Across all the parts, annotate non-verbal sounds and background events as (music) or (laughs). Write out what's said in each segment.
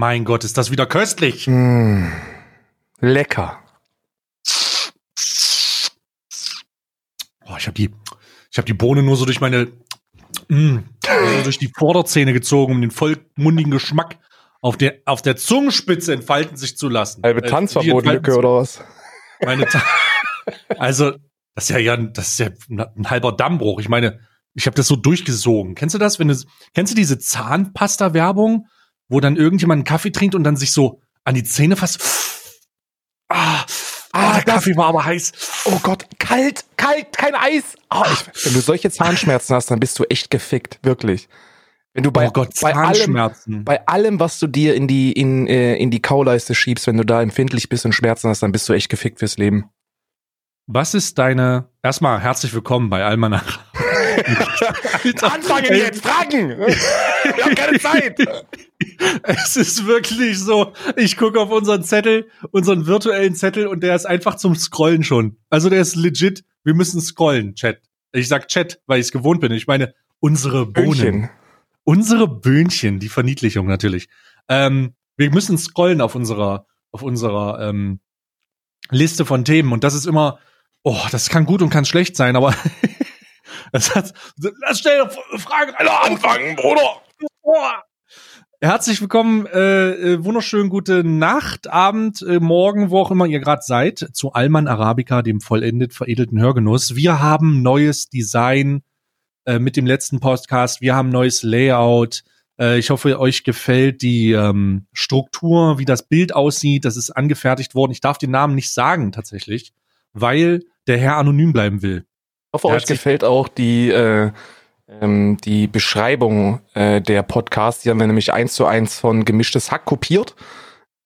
Mein Gott, ist das wieder köstlich. Mm, lecker. Oh, ich habe die, ich habe die Bohne nur so durch meine, mm, so durch die Vorderzähne gezogen, um den vollmundigen Geschmack auf der, auf der Zungenspitze entfalten sich zu lassen. Halbe Äh, Tanzverbot-Lücke oder was? Meine Ta (laughs) also, das ist ja, ja, das ist ja ein halber Dammbruch. Ich meine, ich habe das so durchgesogen. Kennst du das? Wenn du, kennst du diese Zahnpasta-Werbung, wo dann irgendjemand einen Kaffee trinkt und dann sich so an die Zähne fasst? Ah, ah, der das- Kaffee war aber heiß. Oh Gott, kalt, kalt, kein Eis. Oh, ich, wenn du solche Zahnschmerzen hast, dann bist du echt gefickt, wirklich. Wenn du bei, oh Gott, bei allem, Zahnschmerzen. bei allem, was du dir in die, in, äh, in die Kauleiste schiebst, wenn du da empfindlich bist und Schmerzen hast, dann bist du echt gefickt fürs Leben. Was ist deine, erstmal herzlich willkommen bei Almanach. Anfangen jetzt, Fragen! Wir haben keine Zeit! Es ist wirklich so, ich gucke auf unseren Zettel, unseren virtuellen Zettel und der ist einfach zum Scrollen schon. Also der ist legit, wir müssen scrollen, Chat. Ich sag Chat, weil ich es gewohnt bin. Ich meine, unsere Bohnen. Böhnchen. Unsere Böhnchen, die Verniedlichung natürlich. Ähm, wir müssen scrollen auf unserer, auf unserer ähm, Liste von Themen und das ist immer, oh, das kann gut und kann schlecht sein, aber das hat, lass schnell Fragen Anfangen, Bruder! Herzlich willkommen, äh, äh, wunderschön gute Nacht, Abend, äh, Morgen, wo auch immer ihr gerade seid, zu Alman Arabica, dem vollendet veredelten Hörgenuss. Wir haben neues Design äh, mit dem letzten Podcast, wir haben neues Layout. Äh, ich hoffe, euch gefällt die ähm, Struktur, wie das Bild aussieht. Das ist angefertigt worden. Ich darf den Namen nicht sagen tatsächlich, weil der Herr anonym bleiben will. Ich hoffe, Der euch gefällt auch die, äh, ähm, die Beschreibung äh, der Podcasts. Die haben wir nämlich eins zu eins von Gemischtes Hack kopiert.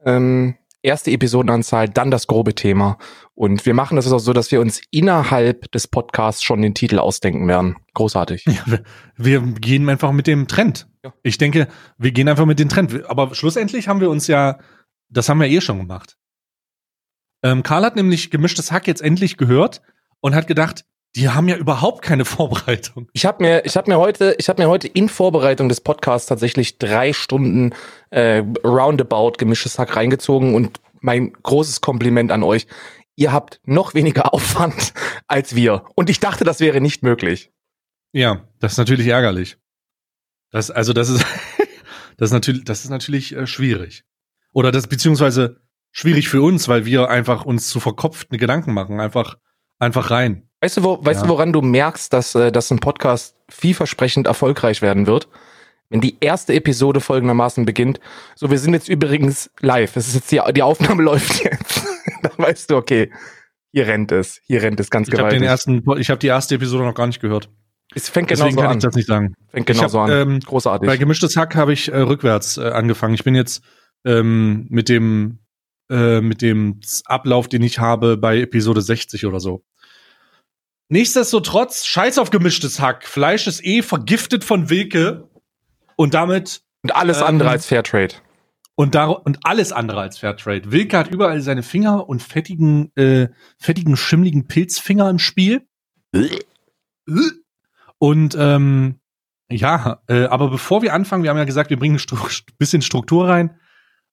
Ähm, erste Episodenanzahl, dann das grobe Thema. Und wir machen das auch so, dass wir uns innerhalb des Podcasts schon den Titel ausdenken werden. Großartig. Ja, wir, wir gehen einfach mit dem Trend. Ja. Ich denke, wir gehen einfach mit dem Trend. Aber schlussendlich haben wir uns ja, das haben wir eh schon gemacht. Ähm, Karl hat nämlich gemischtes Hack jetzt endlich gehört und hat gedacht, die haben ja überhaupt keine (laughs) Vorbereitung. Ich habe mir, ich habe mir heute, ich habe mir heute in Vorbereitung des Podcasts tatsächlich drei Stunden äh, Roundabout gemischtes Hack reingezogen und mein großes Kompliment an euch. Ihr habt noch weniger (laughs) Aufwand als wir. Und ich dachte, das wäre nicht möglich. Ja, das ist natürlich ärgerlich. Das, also das ist, (laughs) das ist natürlich, das ist natürlich äh, schwierig. Oder das beziehungsweise schwierig für uns, weil wir einfach uns zu verkopften Gedanken machen, einfach, einfach rein. Weißt du, wo, weißt Ja. du, woran du merkst, dass, äh, dass ein Podcast vielversprechend erfolgreich werden wird? Wenn die erste Episode folgendermaßen beginnt. So, wir sind jetzt übrigens live. Es ist jetzt die, die Aufnahme (laughs) läuft jetzt. Dann weißt du, okay, hier rennt es, hier rennt es ganz Ich gewaltig. den ersten, ich habe die erste Episode noch gar nicht gehört. es fängt Deswegen genauso kann an. ich das nicht sagen. Fängt Ich genauso hab, an. ähm, Großartig. Bei gemischtes Hack habe ich äh, rückwärts äh, angefangen. Ich bin jetzt ähm, mit dem äh, mit dem Ablauf, den ich habe bei Episode 60 oder so. Nichtsdestotrotz, scheiß auf gemischtes Hack. Fleisch ist eh vergiftet von Wilke und damit Und alles ähm, andere als Fairtrade. und, dar und alles andere als Fairtrade. Wilke hat überall seine Finger und fettigen, äh, fettigen, schimmligen Pilzfinger im Spiel. Und ähm, ja, äh, aber bevor wir anfangen, wir haben ja gesagt, wir bringen ein Stru bisschen Struktur rein.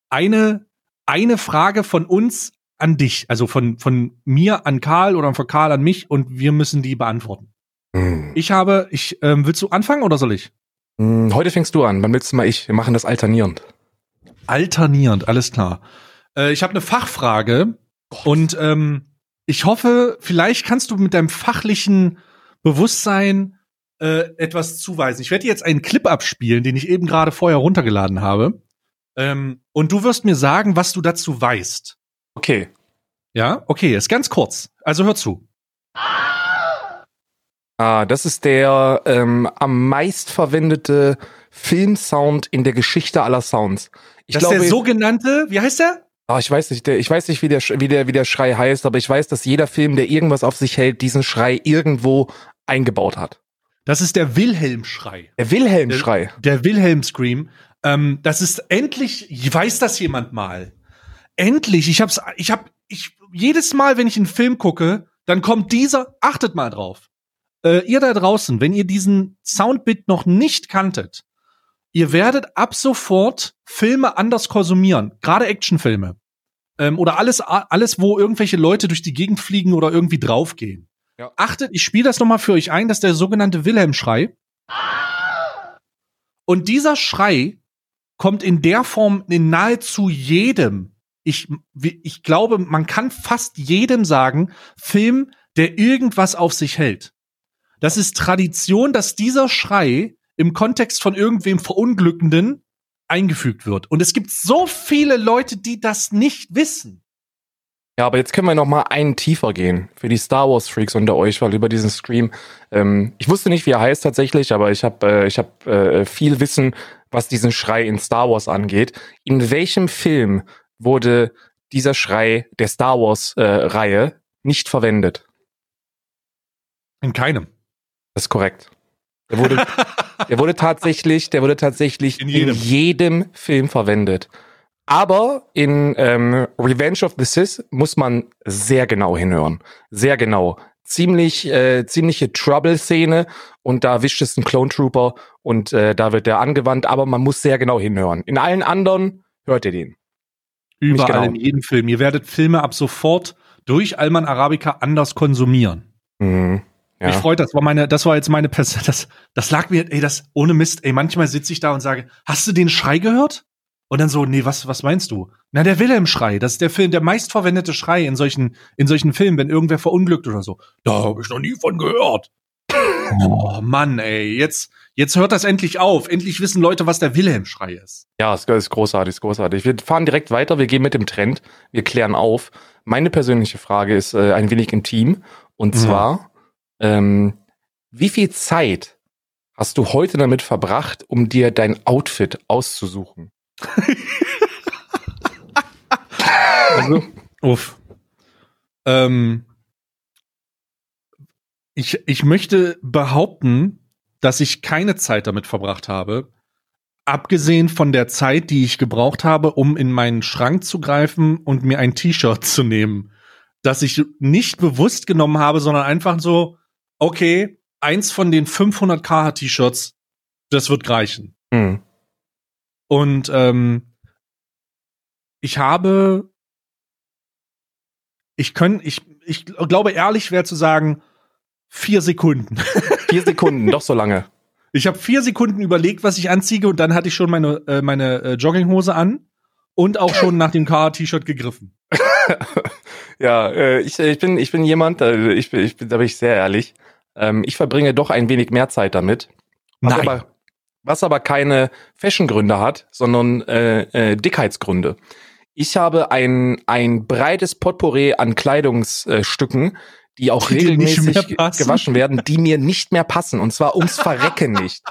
Eine, eine Frage von uns an dich, also von, von mir an Karl oder von Karl an mich und wir müssen die beantworten. Hm. Ich habe, ich, ähm, willst du anfangen oder soll ich? Hm, Heute fängst du an, wann willst du mal ich? Wir machen das alternierend. Alternierend, alles klar. Äh, ich habe eine Fachfrage und ähm, ich hoffe, vielleicht kannst du mit deinem fachlichen Bewusstsein äh, etwas zuweisen. Ich werde dir jetzt einen Clip abspielen, den ich eben gerade vorher runtergeladen habe. Ähm, und du wirst mir sagen, was du dazu weißt. Okay. Ja, okay, ist ganz kurz. Also hör zu. Ah, das ist der ähm, am meist verwendete Filmsound in der Geschichte aller Sounds. Ich das glaube, ist der sogenannte, wie heißt der? ah, ich weiß nicht, der, ich weiß nicht, wie der, wie der, wie der Schrei heißt, aber ich weiß, dass jeder Film, der irgendwas auf sich hält, diesen Schrei irgendwo eingebaut hat. Das ist der Wilhelm-Schrei. Der Wilhelm-Schrei. Der Wilhelm Scream. Ähm, das ist endlich, weiß das jemand mal? Endlich, ich hab's, ich hab, ich, jedes Mal, wenn ich einen Film gucke, dann kommt dieser, achtet mal drauf. Äh, ihr da draußen, wenn ihr diesen Soundbit noch nicht kanntet, ihr werdet ab sofort Filme anders konsumieren, gerade Actionfilme. Ähm, oder alles, alles, wo irgendwelche Leute durch die Gegend fliegen oder irgendwie draufgehen. Ja. Achtet, ich spiele das nochmal für euch ein, das ist der sogenannte Wilhelm-Schrei. Und dieser Schrei kommt in der Form in nahezu jedem, ich, ich glaube, man kann fast jedem sagen, Film, der irgendwas auf sich hält. Das ist Tradition, dass dieser Schrei im Kontext von irgendwem Verunglückenden eingefügt wird. Und es gibt so viele Leute, die das nicht wissen. Ja, aber jetzt können wir noch mal einen tiefer gehen für die Star Wars Freaks unter euch, weil über diesen Stream, ähm, ich wusste nicht, wie er heißt tatsächlich, aber ich habe äh, ich habe äh, viel Wissen, was diesen Schrei in Star Wars angeht. In welchem Film wurde dieser Schrei der Star Wars äh, Reihe nicht verwendet? In keinem. Das ist korrekt. Der wurde, (laughs) der wurde tatsächlich, der wurde tatsächlich in jedem, in jedem Film verwendet. Aber in ähm, Revenge of the Sith muss man sehr genau hinhören. Sehr genau. Ziemlich, äh, ziemliche Trouble-Szene und da wischt es ein Clone Trooper und äh, da wird der angewandt, aber man muss sehr genau hinhören. In allen anderen hört ihr den. Überall genau. in jedem Film. Ihr werdet Filme ab sofort durch Alman Arabica anders konsumieren. Mhm. Ja. Mich freut, das war meine, das war jetzt meine Person, (laughs) das, das lag mir, ey, das, ohne Mist, ey, manchmal sitze ich da und sage, hast du den Schrei gehört? Und dann so, nee, was, was meinst du? Na, der Wilhelm-Schrei, das ist der Film, der meistverwendete Schrei in solchen, in solchen Filmen, wenn irgendwer verunglückt oder so. Da habe ich noch nie von gehört. Oh Mann, ey, jetzt, jetzt hört das endlich auf. Endlich wissen Leute, was der Wilhelm-Schrei ist. Ja, es ist großartig, ist großartig. Wir fahren direkt weiter, wir gehen mit dem Trend, wir klären auf. Meine persönliche Frage ist äh, ein wenig intim. Und mhm. zwar, ähm, wie viel Zeit hast du heute damit verbracht, um dir dein Outfit auszusuchen? (laughs) also, uff. Ähm, ich, ich möchte behaupten, dass ich keine Zeit damit verbracht habe, abgesehen von der Zeit, die ich gebraucht habe, um in meinen Schrank zu greifen und mir ein T-Shirt zu nehmen, das ich nicht bewusst genommen habe, sondern einfach so, okay, eins von den 500 KH-T-Shirts, das wird reichen. Mhm. Und ähm, ich habe, ich können, ich, ich glaube ehrlich wäre zu sagen, vier Sekunden. (laughs) Vier Sekunden, doch so lange. Ich habe vier Sekunden überlegt, was ich anziehe und dann hatte ich schon meine, äh, meine äh, Jogginghose an und auch schon nach dem KH-T-Shirt gegriffen. (laughs) ja, äh, ich, ich bin ich bin jemand, äh, ich bin, ich bin da bin ich sehr ehrlich. Ähm, ich verbringe doch ein wenig mehr Zeit damit. Was Nein. aber, was aber keine Fashion-Gründe hat, sondern äh, äh, Dickheitsgründe. Ich habe ein, ein breites Potpourri an Kleidungsstücken, die auch die regelmäßig gewaschen werden, die mir nicht mehr passen. Und zwar ums Verrecken nicht.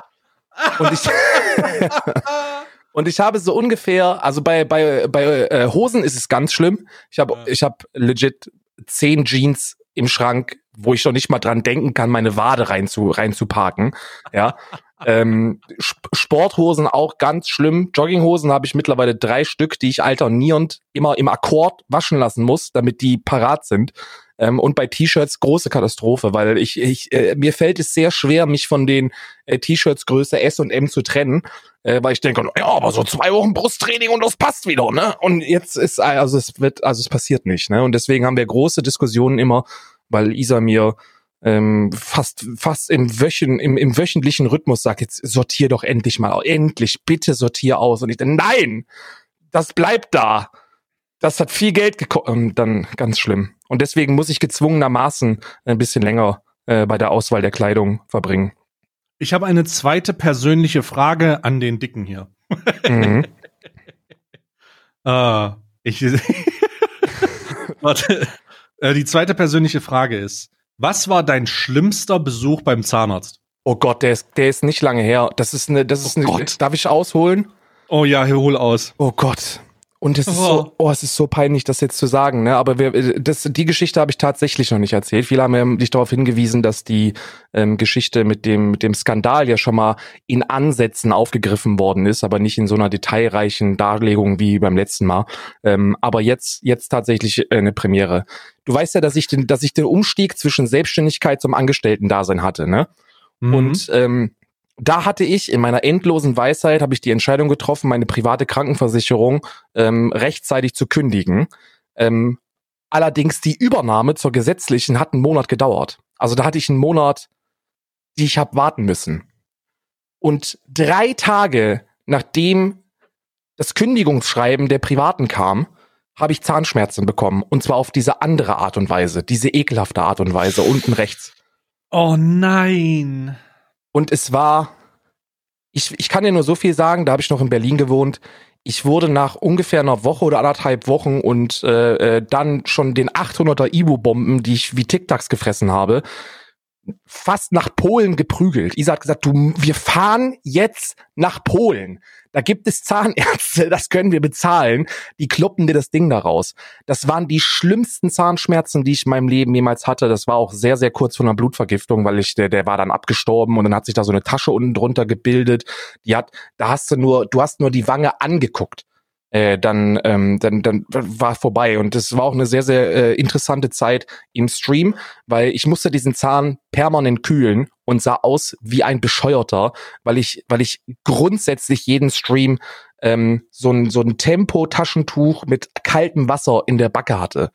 Und ich, (laughs) und ich habe so ungefähr, also bei, bei, bei äh, Hosen ist es ganz schlimm. Ich habe ja. ich hab legit zehn Jeans im Schrank, wo ich noch nicht mal dran denken kann, meine Wade rein zu, rein zu parken. Ja. (laughs) ähm, Sporthosen auch ganz schlimm. Jogginghosen habe ich mittlerweile drei Stück, die ich alternierend immer im Akkord waschen lassen muss, damit die parat sind. Ähm, und bei T-Shirts große Katastrophe, weil ich, ich äh, mir fällt es sehr schwer, mich von den äh, T-Shirts Größe S und M zu trennen, äh, weil ich denke, ja, aber so zwei Wochen Brusttraining und das passt wieder, ne? Und jetzt ist also es wird also es passiert nicht, ne? Und deswegen haben wir große Diskussionen immer, weil Isa mir ähm, fast fast im Wöchen im, im wöchentlichen Rhythmus sagt jetzt sortier doch endlich mal endlich bitte sortier aus und ich denke nein das bleibt da das hat viel Geld gekostet. Ähm, dann ganz schlimm. Und deswegen muss ich gezwungenermaßen ein bisschen länger äh, bei der Auswahl der Kleidung verbringen. Ich habe eine zweite persönliche Frage an den Dicken hier. Mhm. ah, (laughs) ich (laughs) Warte. Äh, die zweite persönliche Frage ist: Was war dein schlimmster Besuch beim Zahnarzt? Oh Gott, der ist, der ist nicht lange her. Das ist eine, das ist oh eine. Gott. Darf ich ausholen? Oh ja, hol aus. Oh Gott. Und es ist oh. so, oh, es ist so peinlich, das jetzt zu sagen, ne? Aber wir, das, die Geschichte habe ich tatsächlich noch nicht erzählt. Viele haben ja dich darauf hingewiesen, dass die ähm, Geschichte mit dem, mit dem Skandal ja schon mal in Ansätzen aufgegriffen worden ist, aber nicht in so einer detailreichen Darlegung wie beim letzten Mal. Ähm, aber jetzt, jetzt tatsächlich äh, eine Premiere. Du weißt ja, dass ich den, dass ich den Umstieg zwischen Selbstständigkeit zum Angestellten-Dasein hatte, ne? Mhm. Und ähm, da hatte ich in meiner endlosen Weisheit habe ich die Entscheidung getroffen, meine private Krankenversicherung ähm, rechtzeitig zu kündigen. Ähm, allerdings die Übernahme zur gesetzlichen hat einen Monat gedauert. Also da hatte ich einen Monat, die ich habe warten müssen. Und drei Tage nachdem das Kündigungsschreiben der Privaten kam, habe ich Zahnschmerzen bekommen. Und zwar auf diese andere Art und Weise, diese ekelhafte Art und Weise, unten rechts. Oh nein. Und es war, ich, ich kann dir nur so viel sagen, da habe ich noch in Berlin gewohnt. Ich wurde nach ungefähr einer Woche oder anderthalb Wochen und äh, äh dann schon den 800er Ibu-Bomben, die ich wie Tic-Tacs gefressen habe, fast nach Polen geprügelt. Isa hat gesagt, du, wir fahren jetzt nach Polen. Da gibt es Zahnärzte, das können wir bezahlen. Die kloppen dir das Ding da raus. Das waren die schlimmsten Zahnschmerzen, die ich in meinem Leben jemals hatte. Das war auch sehr, sehr kurz vor einer Blutvergiftung, weil ich, der, der war dann abgestorben und dann hat sich da so eine Tasche unten drunter gebildet. Die hat, da hast du nur, du hast nur die Wange angeguckt äh, dann, ähm, dann, dann war vorbei. Und das war auch eine sehr, sehr äh, interessante Zeit im Stream, weil ich musste diesen Zahn permanent kühlen und sah aus wie ein Bescheuerter, weil ich, weil ich grundsätzlich jeden Stream ähm, so ein, so ein Tempo-Taschentuch mit kaltem Wasser in der Backe hatte.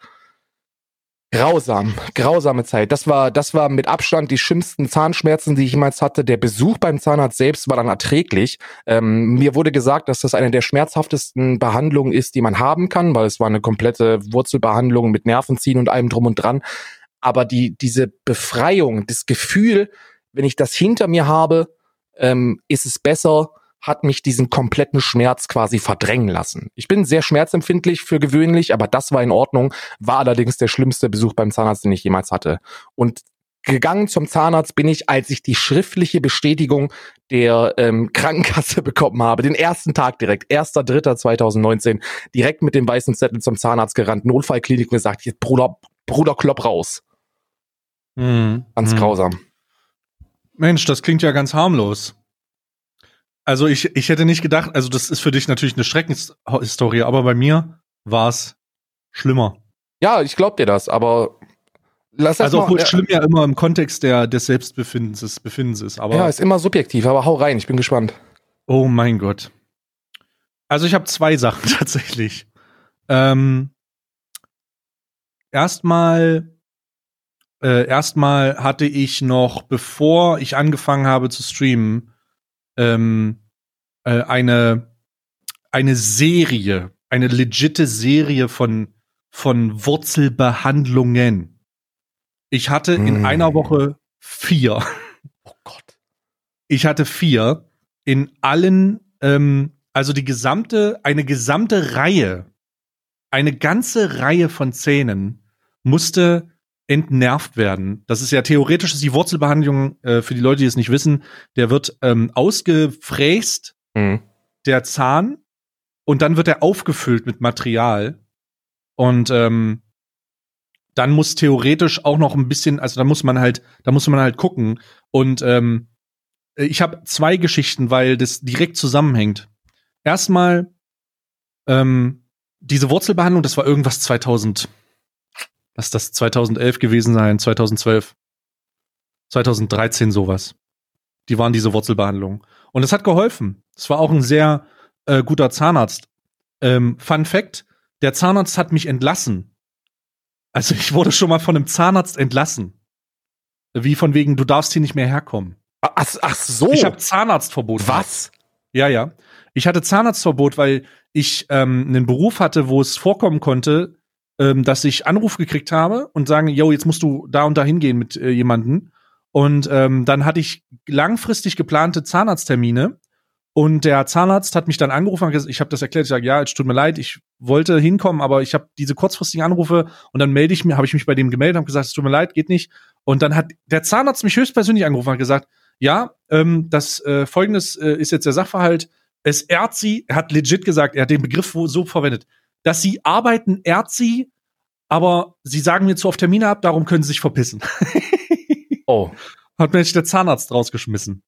Grausam, grausame Zeit. Das war, das war mit Abstand die schlimmsten Zahnschmerzen, die ich jemals hatte. Der Besuch beim Zahnarzt selbst war dann erträglich. Ähm, mir wurde gesagt, dass das eine der schmerzhaftesten Behandlungen ist, die man haben kann, weil es war eine komplette Wurzelbehandlung mit Nervenziehen und allem drum und dran. Aber die, diese Befreiung, das Gefühl, wenn ich das hinter mir habe, ähm, ist es besser, hat mich diesen kompletten Schmerz quasi verdrängen lassen. Ich bin sehr schmerzempfindlich für gewöhnlich, aber das war in Ordnung, war allerdings der schlimmste Besuch beim Zahnarzt, den ich jemals hatte. Und gegangen zum Zahnarzt bin ich, als ich die schriftliche Bestätigung der ähm, (laughs) Krankenkasse bekommen habe, den ersten Tag direkt, 1.3.2019, direkt mit dem weißen Zettel zum Zahnarzt gerannt, Notfallklinik und gesagt, jetzt Bruder, Bruder, klopp raus. Mhm. Ganz mhm. grausam. Mensch, das klingt ja ganz harmlos. Also ich, ich hätte nicht gedacht, also das ist für dich natürlich eine Schreckenshistorie, aber bei mir war es schlimmer. Ja, ich glaub dir das, aber lass das Also obwohl ja. schlimm ja immer im Kontext der, des Selbstbefindens des Befindens ist, aber. Ja, ist immer subjektiv, aber hau rein, ich bin gespannt. Oh mein Gott. Also ich habe zwei Sachen (laughs) tatsächlich. Ähm, erstmal, äh, erstmal hatte ich noch, bevor ich angefangen habe zu streamen, ähm, äh, eine, eine Serie, eine legitte Serie von, von Wurzelbehandlungen. Ich hatte mm. in einer Woche vier. (laughs) Oh Gott. Ich hatte vier in allen, ähm, also die gesamte, eine gesamte Reihe, eine ganze Reihe von Zähnen musste entnervt werden. Das ist ja theoretisch ist die Wurzelbehandlung äh, für die Leute, die es nicht wissen. Der wird ähm, ausgefräst, mhm. der Zahn, und dann wird er aufgefüllt mit Material. Und ähm, dann muss theoretisch auch noch ein bisschen, also da muss man halt, da muss man halt gucken. Und ähm, ich habe zwei Geschichten, weil das direkt zusammenhängt. Erstmal ähm, diese Wurzelbehandlung, das war irgendwas 2000 Lass das 2011 gewesen sein, 2012, 2013 sowas. Die waren diese Wurzelbehandlungen. Und es hat geholfen. Es war auch ein sehr äh, guter Zahnarzt. Ähm, Fun Fact: Der Zahnarzt hat mich entlassen. Also ich wurde schon mal von einem Zahnarzt entlassen. Wie von wegen, du darfst hier nicht mehr herkommen. Ach, ach so. Ich habe Zahnarztverbot. Was? Ja, ja. Ich hatte Zahnarztverbot, weil ich ähm, einen Beruf hatte, wo es vorkommen konnte, ähm, dass ich Anruf gekriegt habe und sagen, yo, jetzt musst du da und da hingehen mit äh, jemanden. Und ähm, dann hatte ich langfristig geplante Zahnarzttermine und der Zahnarzt hat mich dann angerufen, ich habe das erklärt, ich sage, ja, es tut mir leid, ich wollte hinkommen, aber ich habe diese kurzfristigen Anrufe und dann melde ich mir, habe ich mich bei dem gemeldet, habe gesagt, es tut mir leid, geht nicht. Und dann hat der Zahnarzt mich höchstpersönlich angerufen und gesagt, ja, ähm, das äh, folgendes äh, ist jetzt der Sachverhalt. Es ehrt sie, er hat legit gesagt, er hat den Begriff so verwendet dass sie arbeiten, ehrt sie, aber sie sagen mir zu oft Termine ab, darum können sie sich verpissen. (laughs) oh. Hat mir der Zahnarzt rausgeschmissen.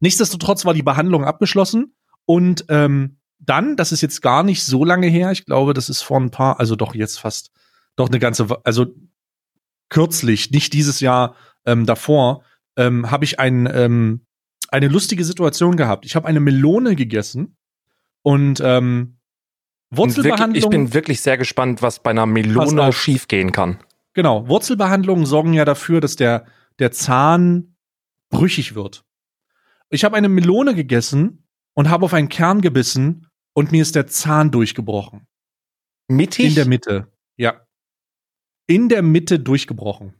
Nichtsdestotrotz war die Behandlung abgeschlossen und ähm, dann, das ist jetzt gar nicht so lange her, ich glaube, das ist vor ein paar, also doch jetzt fast, doch eine ganze, also kürzlich, nicht dieses Jahr ähm, davor, ähm, habe ich ein, ähm, eine lustige Situation gehabt. Ich habe eine Melone gegessen und ähm, Wurzelbehandlung. Wirklich, ich bin wirklich sehr gespannt, was bei einer Melone schiefgehen kann. Genau, Wurzelbehandlungen sorgen ja dafür, dass der, der Zahn brüchig wird. Ich habe eine Melone gegessen und habe auf einen Kern gebissen und mir ist der Zahn durchgebrochen. Mittig? In der Mitte, ja. In der Mitte durchgebrochen.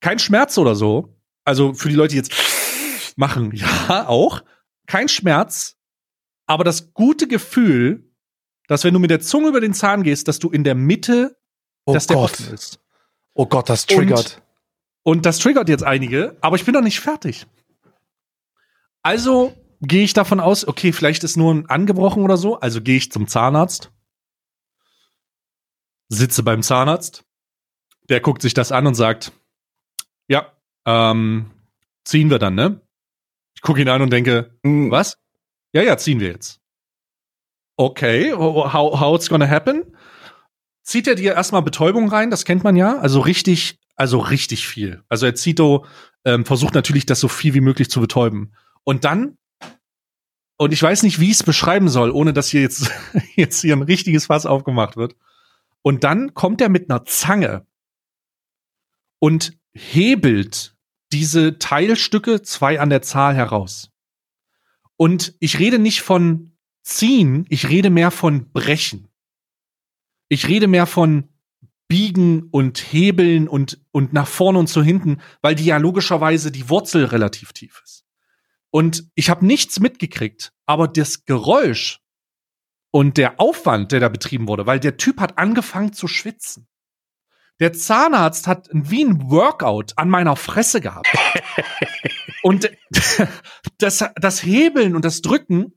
Kein Schmerz oder so. Also für die Leute, die jetzt machen, (laughs) ja, auch. Kein Schmerz, aber das gute Gefühl, dass wenn du mit der Zunge über den Zahn gehst, dass du in der Mitte, oh dass der Gott. offen ist. Oh Gott, das triggert. Und, und das triggert jetzt einige, aber ich bin noch nicht fertig. Also gehe ich davon aus, okay, vielleicht ist nur ein angebrochen oder so, also gehe ich zum Zahnarzt, sitze beim Zahnarzt, der guckt sich das an und sagt, ja, ähm, ziehen wir dann, ne? Ich gucke ihn an und denke, hm, was? Ja, ja, ziehen wir jetzt. Okay, how, how it's gonna happen? Zieht er dir erstmal Betäubung rein, das kennt man ja, also richtig, also richtig viel. Also er Zito ähm, versucht natürlich, das so viel wie möglich zu betäuben. Und dann, und ich weiß nicht, wie ich es beschreiben soll, ohne dass hier jetzt, (laughs) jetzt hier ein richtiges Fass aufgemacht wird. Und dann kommt er mit einer Zange und hebelt diese Teilstücke, zwei an der Zahl, heraus. Und ich rede nicht von ziehen, ich rede mehr von brechen. Ich rede mehr von biegen und hebeln und, und nach vorne und zu hinten, weil die ja logischerweise die Wurzel relativ tief ist. Und ich habe nichts mitgekriegt, aber das Geräusch und der Aufwand, der da betrieben wurde, weil der Typ hat angefangen zu schwitzen. Der Zahnarzt hat wie ein Workout an meiner Fresse gehabt. (laughs) und (laughs) das, das Hebeln und das Drücken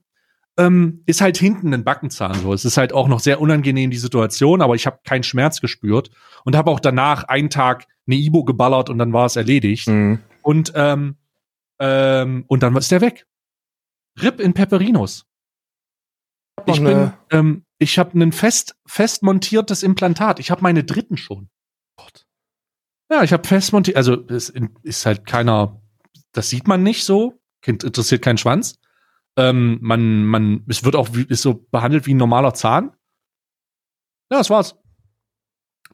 ähm, ist halt hinten ein Backenzahn so. Es ist halt auch noch sehr unangenehm die Situation, aber ich habe keinen Schmerz gespürt und habe auch danach einen Tag eine Ibo geballert und dann war es erledigt. Mhm. Und ähm, ähm, und dann ist der weg. Rip in Pepperinos. Ich bin, ähm, ich habe ein fest, fest montiertes Implantat. Ich habe meine dritten schon. Gott. Ja, ich habe fest montiert. Also es ist halt keiner. Das sieht man nicht so. Interessiert keinen Schwanz. Ähm, man, man, es wird auch wie, ist so behandelt wie ein normaler Zahn. Ja, das war's.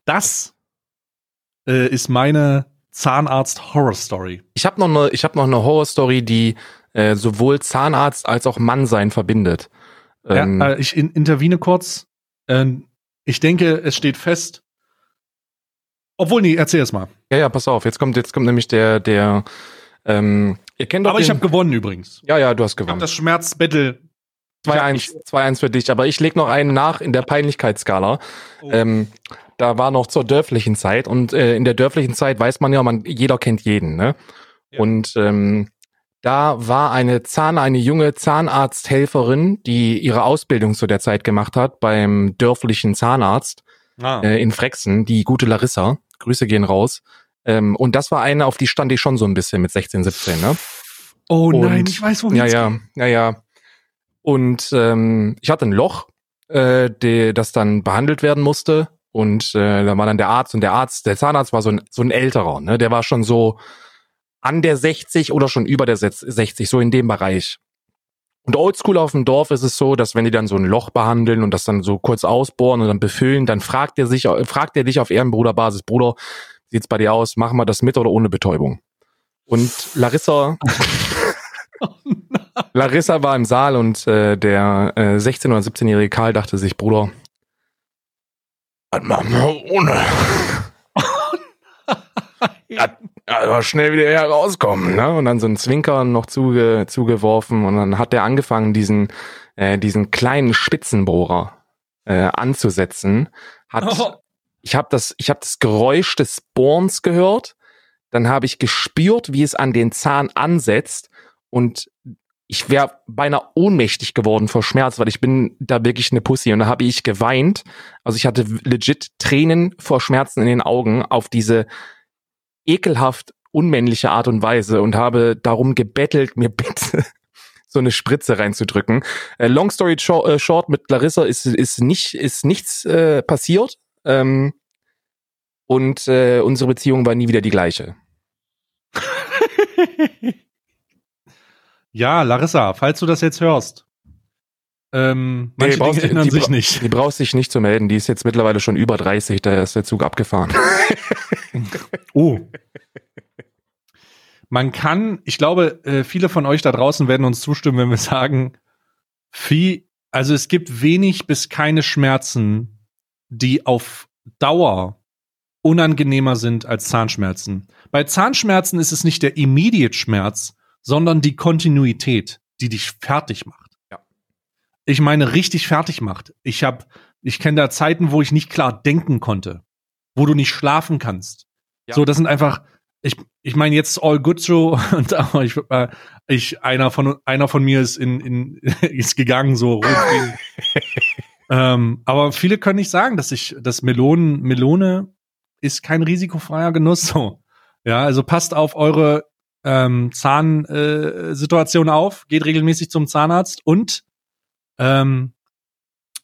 Das äh, ist meine Zahnarzt-Horror-Story. Ich habe noch eine, ich habe noch eine Horror-Story, die äh, sowohl Zahnarzt als auch Mannsein verbindet. Ähm, ja, äh, ich in, intervene kurz. Ähm, ich denke, es steht fest. Obwohl, nee, erzähl es mal. Ja, ja, pass auf. Jetzt kommt, jetzt kommt nämlich der, der. Ähm, ihr kennt doch Aber den, ich habe gewonnen übrigens. Ja, ja, du hast gewonnen. Ich hab das Schmerzbattle 2-1 für dich, aber ich leg noch einen nach in der Peinlichkeitsskala. Oh. Ähm, da war noch zur dörflichen Zeit und äh, in der dörflichen Zeit weiß man ja, man jeder kennt jeden, ne? Ja. Und ähm, da war eine Zahn, eine junge Zahnarzthelferin, die ihre Ausbildung zu der Zeit gemacht hat beim dörflichen Zahnarzt ah. äh, in Frexen, die gute Larissa. Grüße gehen raus. Ähm, und das war eine, auf die stand ich schon so ein bisschen mit 16, 17, ne? Oh und, nein, ich weiß, wo Ja, ja, ja, ja. Und ähm, ich hatte ein Loch, äh, die, das dann behandelt werden musste. Und äh, da war dann der Arzt und der Arzt, der Zahnarzt war so ein, so ein älterer, ne? Der war schon so an der 60 oder schon über der 60, so in dem Bereich. Und oldschool auf dem Dorf ist es so, dass wenn die dann so ein Loch behandeln und das dann so kurz ausbohren und dann befüllen, dann fragt er sich, fragt er dich auf Ehrenbruderbasis, Bruder, sieht's bei dir aus, machen wir das mit oder ohne Betäubung? Und Larissa, (laughs) oh Larissa war im Saal und äh, der äh, 16- oder 17-jährige Karl dachte sich, Bruder, das machen wir ohne. (laughs) ja, aber schnell wieder herauskommen, ne? Und dann so ein Zwinkern noch zuge, zugeworfen und dann hat er angefangen, diesen, äh, diesen kleinen Spitzenbohrer äh, anzusetzen. Hat, oh. Ich habe das, ich habe das Geräusch des Bohrens gehört. Dann habe ich gespürt, wie es an den Zahn ansetzt und ich wäre beinahe ohnmächtig geworden vor Schmerz, weil ich bin da wirklich eine Pussy und da habe ich geweint. Also ich hatte legit Tränen vor Schmerzen in den Augen auf diese ekelhaft unmännliche Art und Weise und habe darum gebettelt, mir (laughs) bitte so eine Spritze reinzudrücken. Äh, long story short, äh, short, mit Larissa ist ist nicht ist nichts äh, passiert ähm, und äh, unsere Beziehung war nie wieder die gleiche. (laughs) Ja, Larissa, falls du das jetzt hörst. Ähm, manche Nee, Dinge du- ändern die sich nicht. Die brauchst dich nicht zu melden, die ist jetzt mittlerweile schon über 30, da ist der Zug abgefahren. (laughs) Oh. Man kann, ich glaube, äh, viele von euch da draußen werden uns zustimmen, wenn wir sagen, viel, also es gibt wenig bis keine Schmerzen, die auf Dauer unangenehmer sind als Zahnschmerzen. Bei Zahnschmerzen ist es nicht der Immediate Schmerz, sondern die Kontinuität, die dich fertig macht. Ja. Ich meine, richtig fertig macht. Ich habe, ich kenne da Zeiten, wo ich nicht klar denken konnte, wo du nicht schlafen kannst. Ja. So, das sind einfach, ich, ich meine jetzt all good so (laughs) und aber ich, äh, ich einer von einer von mir ist in, in (laughs) ist gegangen so (laughs) ähm, aber viele können nicht sagen, dass ich das Melonen Melone ist kein risikofreier Genuss so. Ja, also passt auf eure ähm, Zahnsituation äh, auf, geht regelmäßig zum Zahnarzt und ähm,